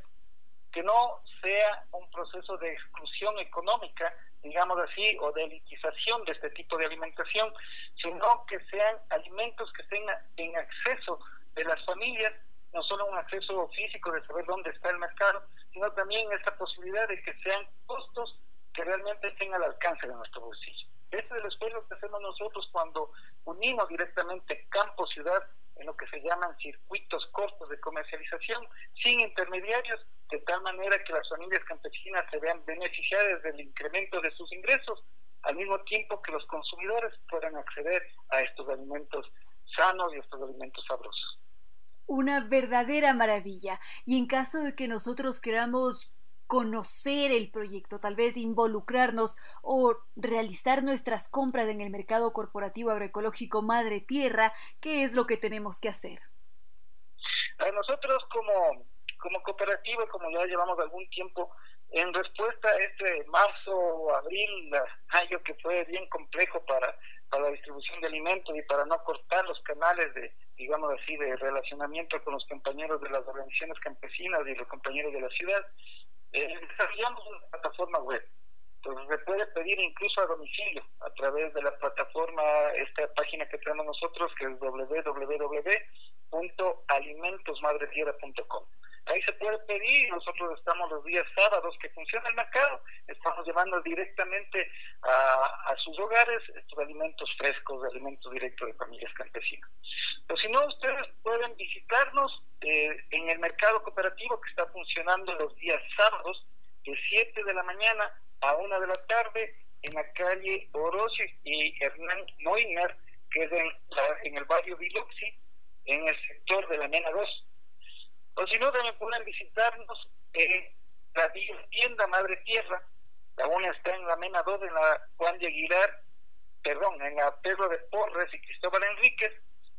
G: que no sea un proceso de exclusión económica, digamos así, o de elitización de este tipo de alimentación, sino que sean alimentos que estén en acceso de las familias, no solo un acceso físico de saber dónde está el mercado, sino también esta posibilidad de que sean costos que realmente estén al alcance de nuestro bolsillo. Ese es el esfuerzo que hacemos nosotros cuando unimos directamente campo-ciudad en lo que se llaman circuitos cortos de comercialización, sin intermediarios, de tal manera que las familias campesinas se vean beneficiadas del incremento de sus ingresos, al mismo tiempo que los consumidores puedan acceder a estos alimentos sanos y a estos alimentos sabrosos.
D: Una verdadera maravilla. Y en caso de que nosotros queramos conocer el proyecto, tal vez involucrarnos o realizar nuestras compras en el mercado corporativo agroecológico Madre Tierra, ¿qué es lo que tenemos que hacer?
G: A nosotros como, como cooperativa, como ya llevamos algún tiempo, en respuesta a este marzo, abril, mayo que fue bien complejo para, para la distribución de alimentos y para no cortar los canales de, digamos así, de relacionamiento con los compañeros de las organizaciones campesinas y los compañeros de la ciudad, eh, desarrollamos una plataforma web. Entonces se puede pedir incluso a domicilio a través de la plataforma, esta página que tenemos nosotros, que es www.alimentosmadretierra.com. Ahí se puede pedir, nosotros estamos los días sábados que funciona el mercado, estamos llevando directamente a, sus hogares estos alimentos frescos, alimentos directos de familias campesinas. Pero si no, ustedes pueden visitarnos eh, en el mercado cooperativo que está funcionando los días sábados, de 7 de la mañana a 1 de la tarde, en la calle Orosi y Hernán Moiner, que es en, en el barrio Biloxi, en el sector de la Mena 2 o si no, también pueden visitarnos en la tienda Madre Tierra. La una está en la Mena 2 en la Juan de Aguilar, perdón, en la Pedro de Porres y Cristóbal Enríquez,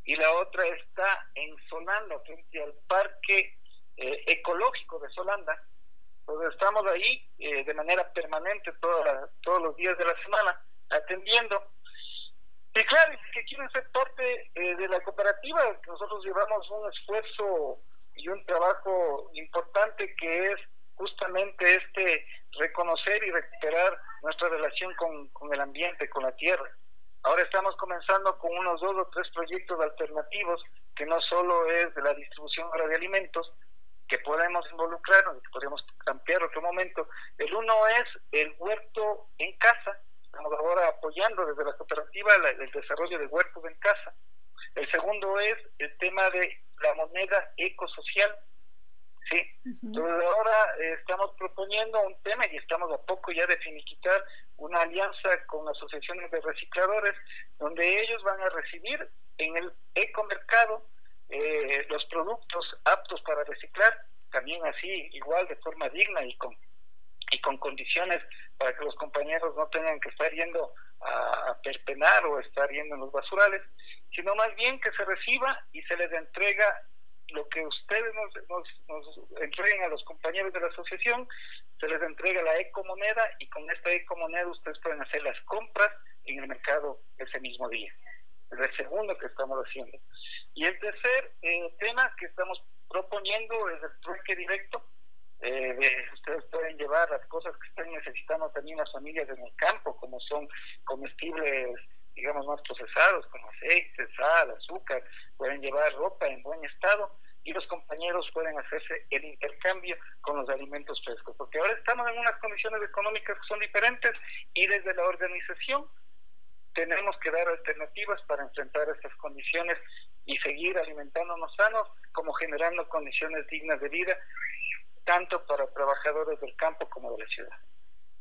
G: y la otra está en Solanda, frente al Parque eh, Ecológico de Solanda. Entonces estamos ahí eh, de manera permanente todos los días de la semana atendiendo. Y claro, que quieren ser parte eh, de la cooperativa, nosotros llevamos un esfuerzo y un trabajo importante que es justamente este reconocer y recuperar nuestra relación con, con el ambiente, con la tierra. Ahora estamos comenzando con unos dos o tres proyectos alternativos que no solo es de la distribución de alimentos, que podemos involucrarnos, que podemos ampliar otro momento. El uno es el huerto en casa. Estamos ahora apoyando desde la cooperativa el desarrollo de huertos en casa. El segundo es el tema de la moneda ecosocial. Sí, entonces ahora eh, estamos proponiendo un tema y estamos a poco ya de finiquitar una alianza con asociaciones de recicladores donde ellos van a recibir en el ecomercado eh, los productos aptos para reciclar, también así igual de forma digna y con y con condiciones para que los compañeros no tengan que estar yendo a, a perpenar o estar yendo en los basurales, sino más bien que se reciba y se les entrega lo que ustedes nos, nos, entreguen a los compañeros de la asociación, se les entrega la ecomoneda y con esta ecomoneda ustedes pueden hacer las compras en el mercado ese mismo día. Es el segundo que estamos haciendo. Y el tercer eh, tema que estamos proponiendo es el trueque directo. Eh, ustedes pueden llevar las cosas que estén necesitando también las familias en el campo, como son comestibles digamos, más procesados, como aceite, sal, azúcar, pueden llevar ropa en buen estado y los compañeros pueden hacerse el intercambio con los alimentos frescos, porque ahora estamos en unas condiciones económicas que son diferentes y desde la organización tenemos que dar alternativas para enfrentar estas condiciones y seguir alimentándonos sanos como generando condiciones dignas de vida, tanto para trabajadores del campo como de la ciudad.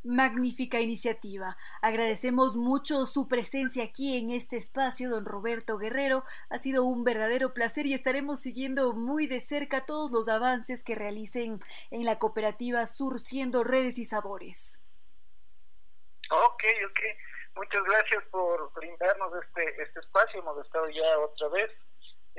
D: Magnífica iniciativa. Agradecemos mucho su presencia aquí en este espacio, don Roberto Guerrero. Ha sido un verdadero placer y estaremos siguiendo muy de cerca todos los avances que realicen en la cooperativa Surciendo Redes y Sabores.
G: Ok, ok. Muchas gracias por brindarnos este, este espacio. Hemos estado ya otra vez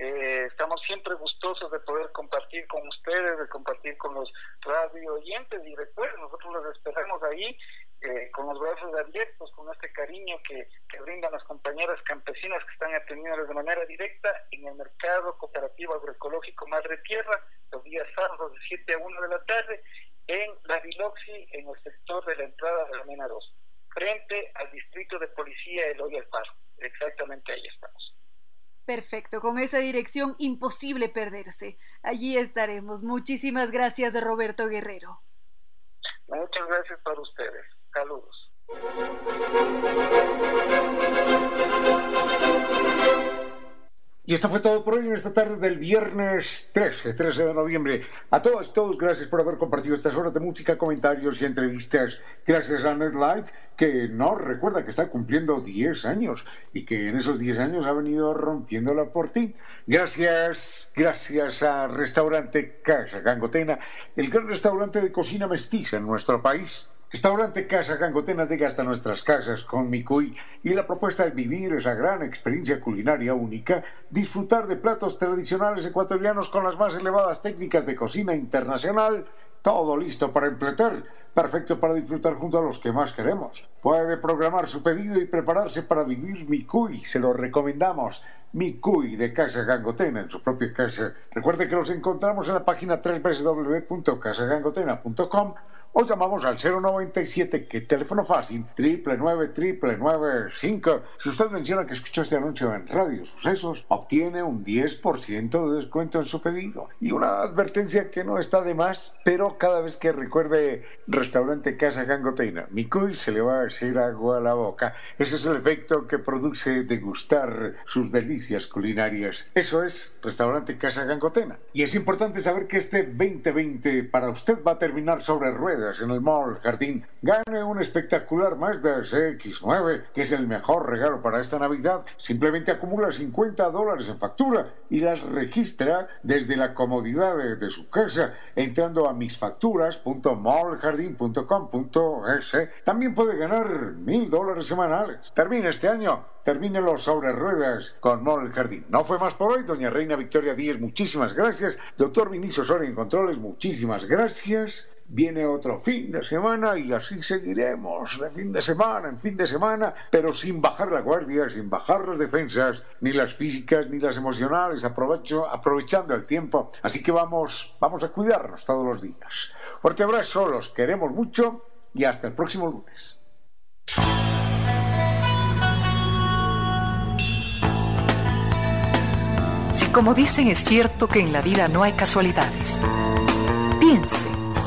G: eh, estamos siempre gustosos de poder compartir con ustedes, de compartir con los radio oyentes y recuerden, nosotros los esperamos ahí eh, con los brazos abiertos, con este cariño que, que brindan las compañeras campesinas que están atendiendo de manera directa en el mercado cooperativo agroecológico Madre Tierra, los días sábados de 7 a 1 de la tarde, en la Biloxi, en el sector de la entrada de la Mena 2, frente al distrito de policía Eloy Alfaro. Exactamente ahí estamos.
D: Perfecto, con esa dirección imposible perderse. Allí estaremos. Muchísimas gracias, Roberto Guerrero.
G: Muchas gracias para ustedes. Saludos.
A: Y esto fue todo por hoy en esta tarde del viernes 13, 13 de noviembre. A todos y todos, gracias por haber compartido estas horas de música, comentarios y entrevistas. Gracias a NetLife, que nos recuerda que está cumpliendo 10 años y que en esos 10 años ha venido rompiéndola por ti. Gracias, gracias a Restaurante Casa Gangotena, el gran restaurante de cocina mestiza en nuestro país. Restaurante Casa Gangotena llega hasta nuestras casas con Micuy y la propuesta es vivir esa gran experiencia culinaria única, disfrutar de platos tradicionales ecuatorianos con las más elevadas técnicas de cocina internacional, todo listo para empletar, perfecto para disfrutar junto a los que más queremos. Puede programar su pedido y prepararse para vivir Micuy, se lo recomendamos. Micuy de Casa Gangotena en su propia casa. Recuerde que los encontramos en la página www.casagangotena.com o llamamos al 097, que teléfono fácil, triple nueve. Si usted menciona que escuchó este anuncio en Radio Sucesos, obtiene un 10% de descuento en su pedido. Y una advertencia que no está de más, pero cada vez que recuerde Restaurante Casa Gangotena, mi cuy se le va a hacer agua a la boca. Ese es el efecto que produce degustar sus delicias culinarias. Eso es Restaurante Casa Gangotena. Y es importante saber que este 2020 para usted va a terminar sobre ruedas en el Mall Jardín, gane un espectacular Mazda CX9, que es el mejor regalo para esta Navidad. Simplemente acumula 50 dólares en factura y las registra desde la comodidad de, su casa, entrando a misfacturas.malljardín.com.es. También puede ganar mil dólares semanales. Termina este año, los sobre ruedas con Mall Jardín. No fue más por hoy, doña Reina Victoria Díez, muchísimas gracias. Doctor Vinicio Soria en Controles, muchísimas gracias viene otro fin de semana y así seguiremos de fin de semana en fin de semana, pero sin bajar la guardia, sin bajar las defensas, ni las físicas ni las emocionales, aprovecho, aprovechando el tiempo. Así que vamos, vamos a cuidarnos todos los días. Fuerte abrazo, los queremos mucho y hasta el próximo lunes.
B: Si como dicen es cierto que en la vida no hay casualidades, piense.